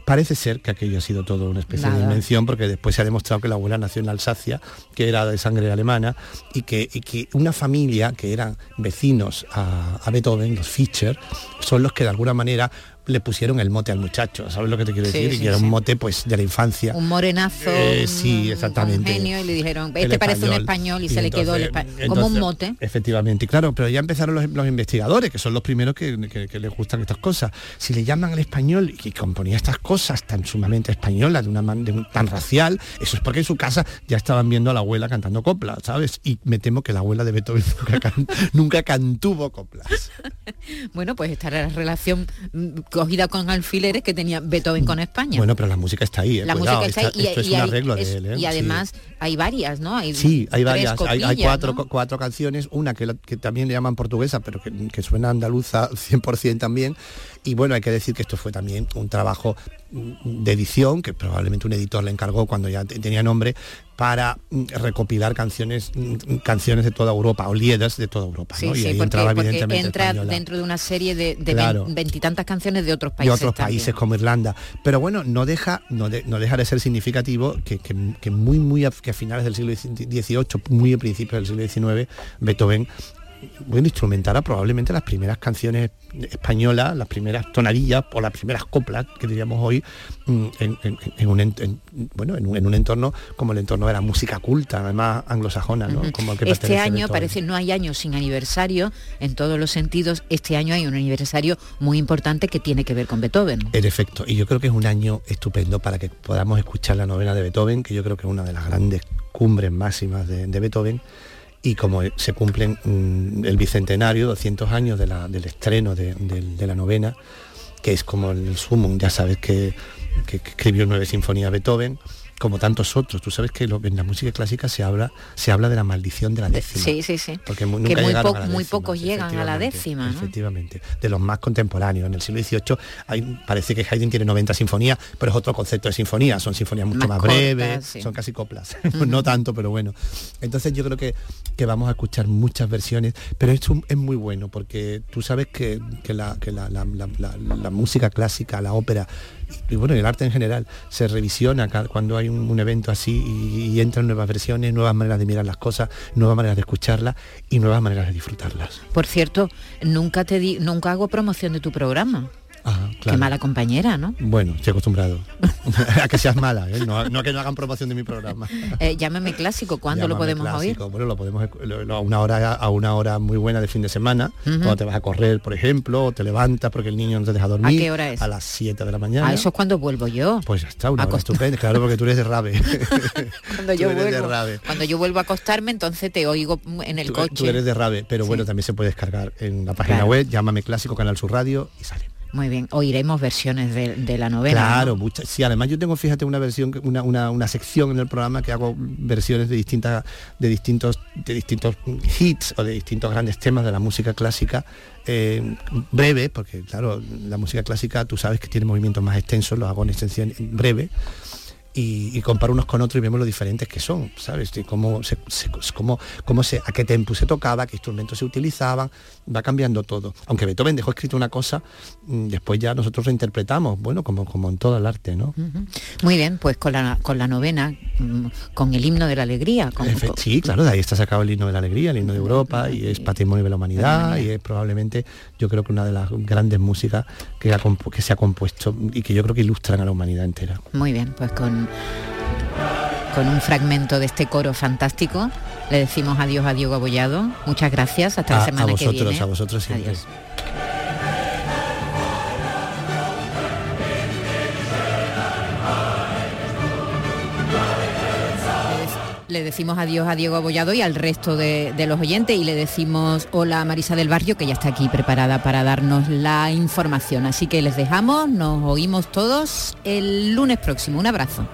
Speaker 23: Parece ser que aquello ha sido todo una especie de invención porque después se ha demostrado que la abuela nació en Alsacia, que era de sangre alemana, y que, y que una familia que eran vecinos a, a Beethoven, los Fischer, son los que de alguna manera le pusieron el mote al muchacho, ¿sabes lo que te quiero decir?
Speaker 3: sí,
Speaker 23: y era
Speaker 3: sí.
Speaker 23: un mote pues de la infancia.
Speaker 3: Un morenazo,
Speaker 23: Eh, sí, exactamente.
Speaker 3: un genio, y le dijeron, este parece un
Speaker 23: español.
Speaker 3: y,
Speaker 23: Y
Speaker 3: se le quedó el
Speaker 23: entonces-
Speaker 3: como un mote.
Speaker 23: Efectivamente, y claro, pero ya empezaron los, los investigadores, que son los primeros que, que- que les gustan estas cosas. Si le llaman al español y componía estas cosas tan sumamente españolas, de una man- de un- tan racial, eso es porque en su casa ya estaban viendo a la abuela cantando coplas, ¿sabes? Y me temo que la abuela de Beethoven nunca, can- nunca cantuvo coplas.
Speaker 3: Bueno, pues esta era la relación mm, cogida con alfileres que tenía Beethoven con España.
Speaker 23: Bueno, pero la música está ahí, ¿eh?
Speaker 3: la
Speaker 23: Cuidado,
Speaker 3: música está ahí
Speaker 23: esto es
Speaker 3: y,
Speaker 23: un
Speaker 3: hay-
Speaker 23: arreglo
Speaker 3: es-
Speaker 23: de él, ¿eh?
Speaker 3: y
Speaker 23: Sí.
Speaker 3: además hay varias, ¿no? Hay
Speaker 23: Sí, hay varias, hay, cuatro, cuatro canciones, una que, la- que también le llaman portuguesa, pero que, que suena andaluza 100% también. Y bueno, hay que decir que esto fue también un trabajo mm, de edición, que probablemente un editor le encargó cuando ya te- tenía nombre, para mm, recopilar canciones mm, canciones de toda Europa, o lieders de toda Europa.
Speaker 3: Sí,
Speaker 23: ¿no? y
Speaker 3: sí,
Speaker 23: ahí
Speaker 3: porque,
Speaker 23: entraba evidentemente
Speaker 3: entra
Speaker 23: española.
Speaker 3: dentro de una serie de, de
Speaker 23: Claro.
Speaker 3: veintitantas canciones de otros
Speaker 23: de
Speaker 3: países.
Speaker 23: otros
Speaker 3: también.
Speaker 23: países como Irlanda. Pero bueno, no deja, no, de- no deja de ser significativo que, que- que muy, muy a, que a finales del siglo XVIII, muy a principios del siglo XIX, Beethoven bueno, instrumentara probablemente las primeras canciones españolas, las primeras tonadillas o las primeras coplas que diríamos hoy mm, en, en- en un, en- bueno, en, un, en un entorno como el entorno de la música culta, además anglosajona, ¿no? Como que
Speaker 3: Este año parece no hay año sin aniversario en todos los sentidos. Este año hay un aniversario muy importante que tiene que ver con Beethoven.
Speaker 23: En efecto, y yo creo que es un año estupendo para que podamos escuchar la novena de Beethoven, que yo creo que es una de las grandes cumbres máximas de, de Beethoven, y como se cumplen mm, el bicentenario, 200 años del estreno de la novena, que es como el sumum, ya sabes que, que- que escribió nueve sinfonías Beethoven, como tantos otros. Tú sabes que lo- en la música clásica se habla, se habla de la maldición de la décima.
Speaker 3: Sí, sí, sí.
Speaker 23: Porque mu-
Speaker 3: que
Speaker 23: nunca
Speaker 3: muy, po- muy pocos llegan a la décima. ¿no?
Speaker 23: Efectivamente, de los más contemporáneos. En el siglo XVIII hay- parece que Haydn tiene 90 sinfonías, pero es otro concepto de sinfonía, son sinfonías mucho
Speaker 3: Más
Speaker 23: más, breves,
Speaker 3: sí.
Speaker 23: son casi coplas, no tanto, pero bueno. Entonces yo creo que, que vamos a escuchar muchas versiones, pero esto es muy bueno, porque tú sabes que, que la, que la- la música clásica, la ópera, y bueno, el arte en general, se revisiona cuando hay un, un evento así y, y entran nuevas versiones, nuevas maneras de mirar las cosas, nuevas maneras de escucharlas y nuevas maneras de disfrutarlas.
Speaker 3: Por cierto, nunca te di, nunca hago promoción de tu programa. Qué mala compañera, ¿no?
Speaker 23: Bueno, estoy acostumbrado. a que seas mala, ¿eh? no, no a que no hagan promoción de mi programa.
Speaker 3: Eh, llámame clásico, ¿cuándo lo podemos
Speaker 23: clásico.
Speaker 3: oír?
Speaker 23: Bueno, lo podemos esc- lo- lo- a una hora a una hora muy buena de fin de semana,
Speaker 3: Ujú.
Speaker 23: cuando te vas a correr, por ejemplo, o te levantas porque el niño no te deja dormir.
Speaker 3: ¿A qué hora es?
Speaker 23: A las 7 de la mañana.
Speaker 3: A eso es cuando vuelvo yo.
Speaker 23: Pues ya está, una hora estupenda, claro, porque tú eres de rave.
Speaker 3: Cuando yo vuelvo, cuando yo vuelvo a acostarme, entonces te oigo en el
Speaker 23: Tú,
Speaker 3: coche.
Speaker 23: tú eres de rave, pero bueno, también se puede descargar en la página
Speaker 3: Claro.
Speaker 23: web, llámame clásico, Canal Sur Radio y sale.
Speaker 3: Muy bien, oiremos versiones de, la novela.
Speaker 23: Claro,
Speaker 3: ¿no?
Speaker 23: muchas. Sí, además yo tengo, fíjate, una versión, una, una, una sección en el programa que hago versiones de distintas, de distintos, de distintos hits o de distintos grandes temas de la música clásica. eh, breve, porque claro, la música clásica tú sabes que tiene movimientos más extensos, los hago en extensión breve. Y, y comparo unos con otros y vemos lo diferentes que son, ¿sabes? Y cómo se, se- cómo, cómo se, a qué tempo se tocaba, qué instrumentos se utilizaban, va cambiando todo. Aunque Beethoven dejó escrito una cosa, mm, después ya nosotros reinterpretamos, bueno, como, como en todo el arte, ¿no?
Speaker 3: Muy bien, pues con la, con la novena, mm, con el himno de la alegría. Con,
Speaker 23: Efe- sí, claro, de ahí está sacado el himno de la alegría, el himno de Europa, y es patrimonio de la humanidad, y es probablemente, yo creo que una de las grandes músicas que, ha que se ha compuesto y que yo creo que ilustran a la humanidad entera.
Speaker 3: Muy bien, pues con, con un fragmento de este coro fantástico le decimos adiós a Diego Abollado. Muchas gracias, hasta la
Speaker 23: A, a
Speaker 3: semana que
Speaker 23: vosotros,
Speaker 3: viene.
Speaker 23: a vosotros siempre.
Speaker 3: Adiós. Le decimos adiós a Diego Abollado y al resto de, de los oyentes y le decimos hola a Marisa del Barrio que ya está aquí preparada para darnos la información. Así que les dejamos, nos oímos todos el lunes próximo. Un abrazo.